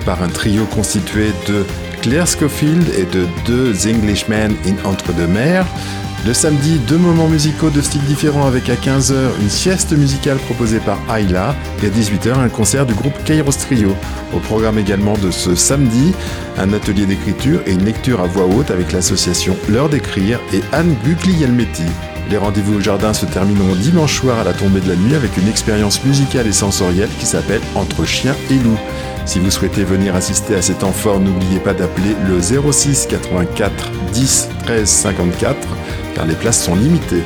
par un trio constitué de Claire Scofield et de deux Englishmen in Entre-deux-Mers. Le samedi, deux moments musicaux de styles différents avec à 15h une sieste musicale proposée par Ayla et à 18h un concert du groupe Kairos Trio. Au programme également de ce samedi, un atelier d'écriture et une lecture à voix haute avec l'association L'heure d'écrire et Anne Guglielmetti. Les rendez-vous au jardin se termineront dimanche soir à la tombée de la nuit avec une expérience musicale et sensorielle qui s'appelle Entre chien et loup. Si vous souhaitez venir assister à ces temps forts, n'oubliez pas d'appeler le 06 84 10 13 54 car les places sont limitées.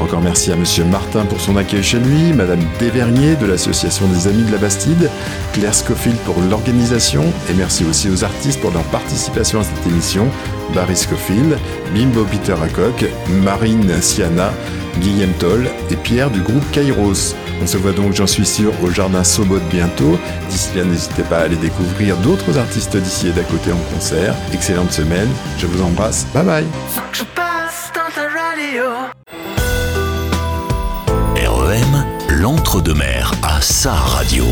Encore merci à Monsieur Martin pour son accueil chez lui, Madame Dévernier de l'Association des Amis de la Bastide, Claire Scofield pour l'organisation et merci aussi aux artistes pour leur participation à cette émission, Barry Scofield, Bimbo Peter Acock, Marine Siana, Guillaume Toll et Pierre du groupe Kairos. On se voit donc, j'en suis sûr, au Jardin Sobot bientôt. D'ici là, n'hésitez pas à aller découvrir d'autres artistes d'ici et d'à côté en concert. Excellente semaine, je vous embrasse, bye bye L'entre-deux-mer à sa radio.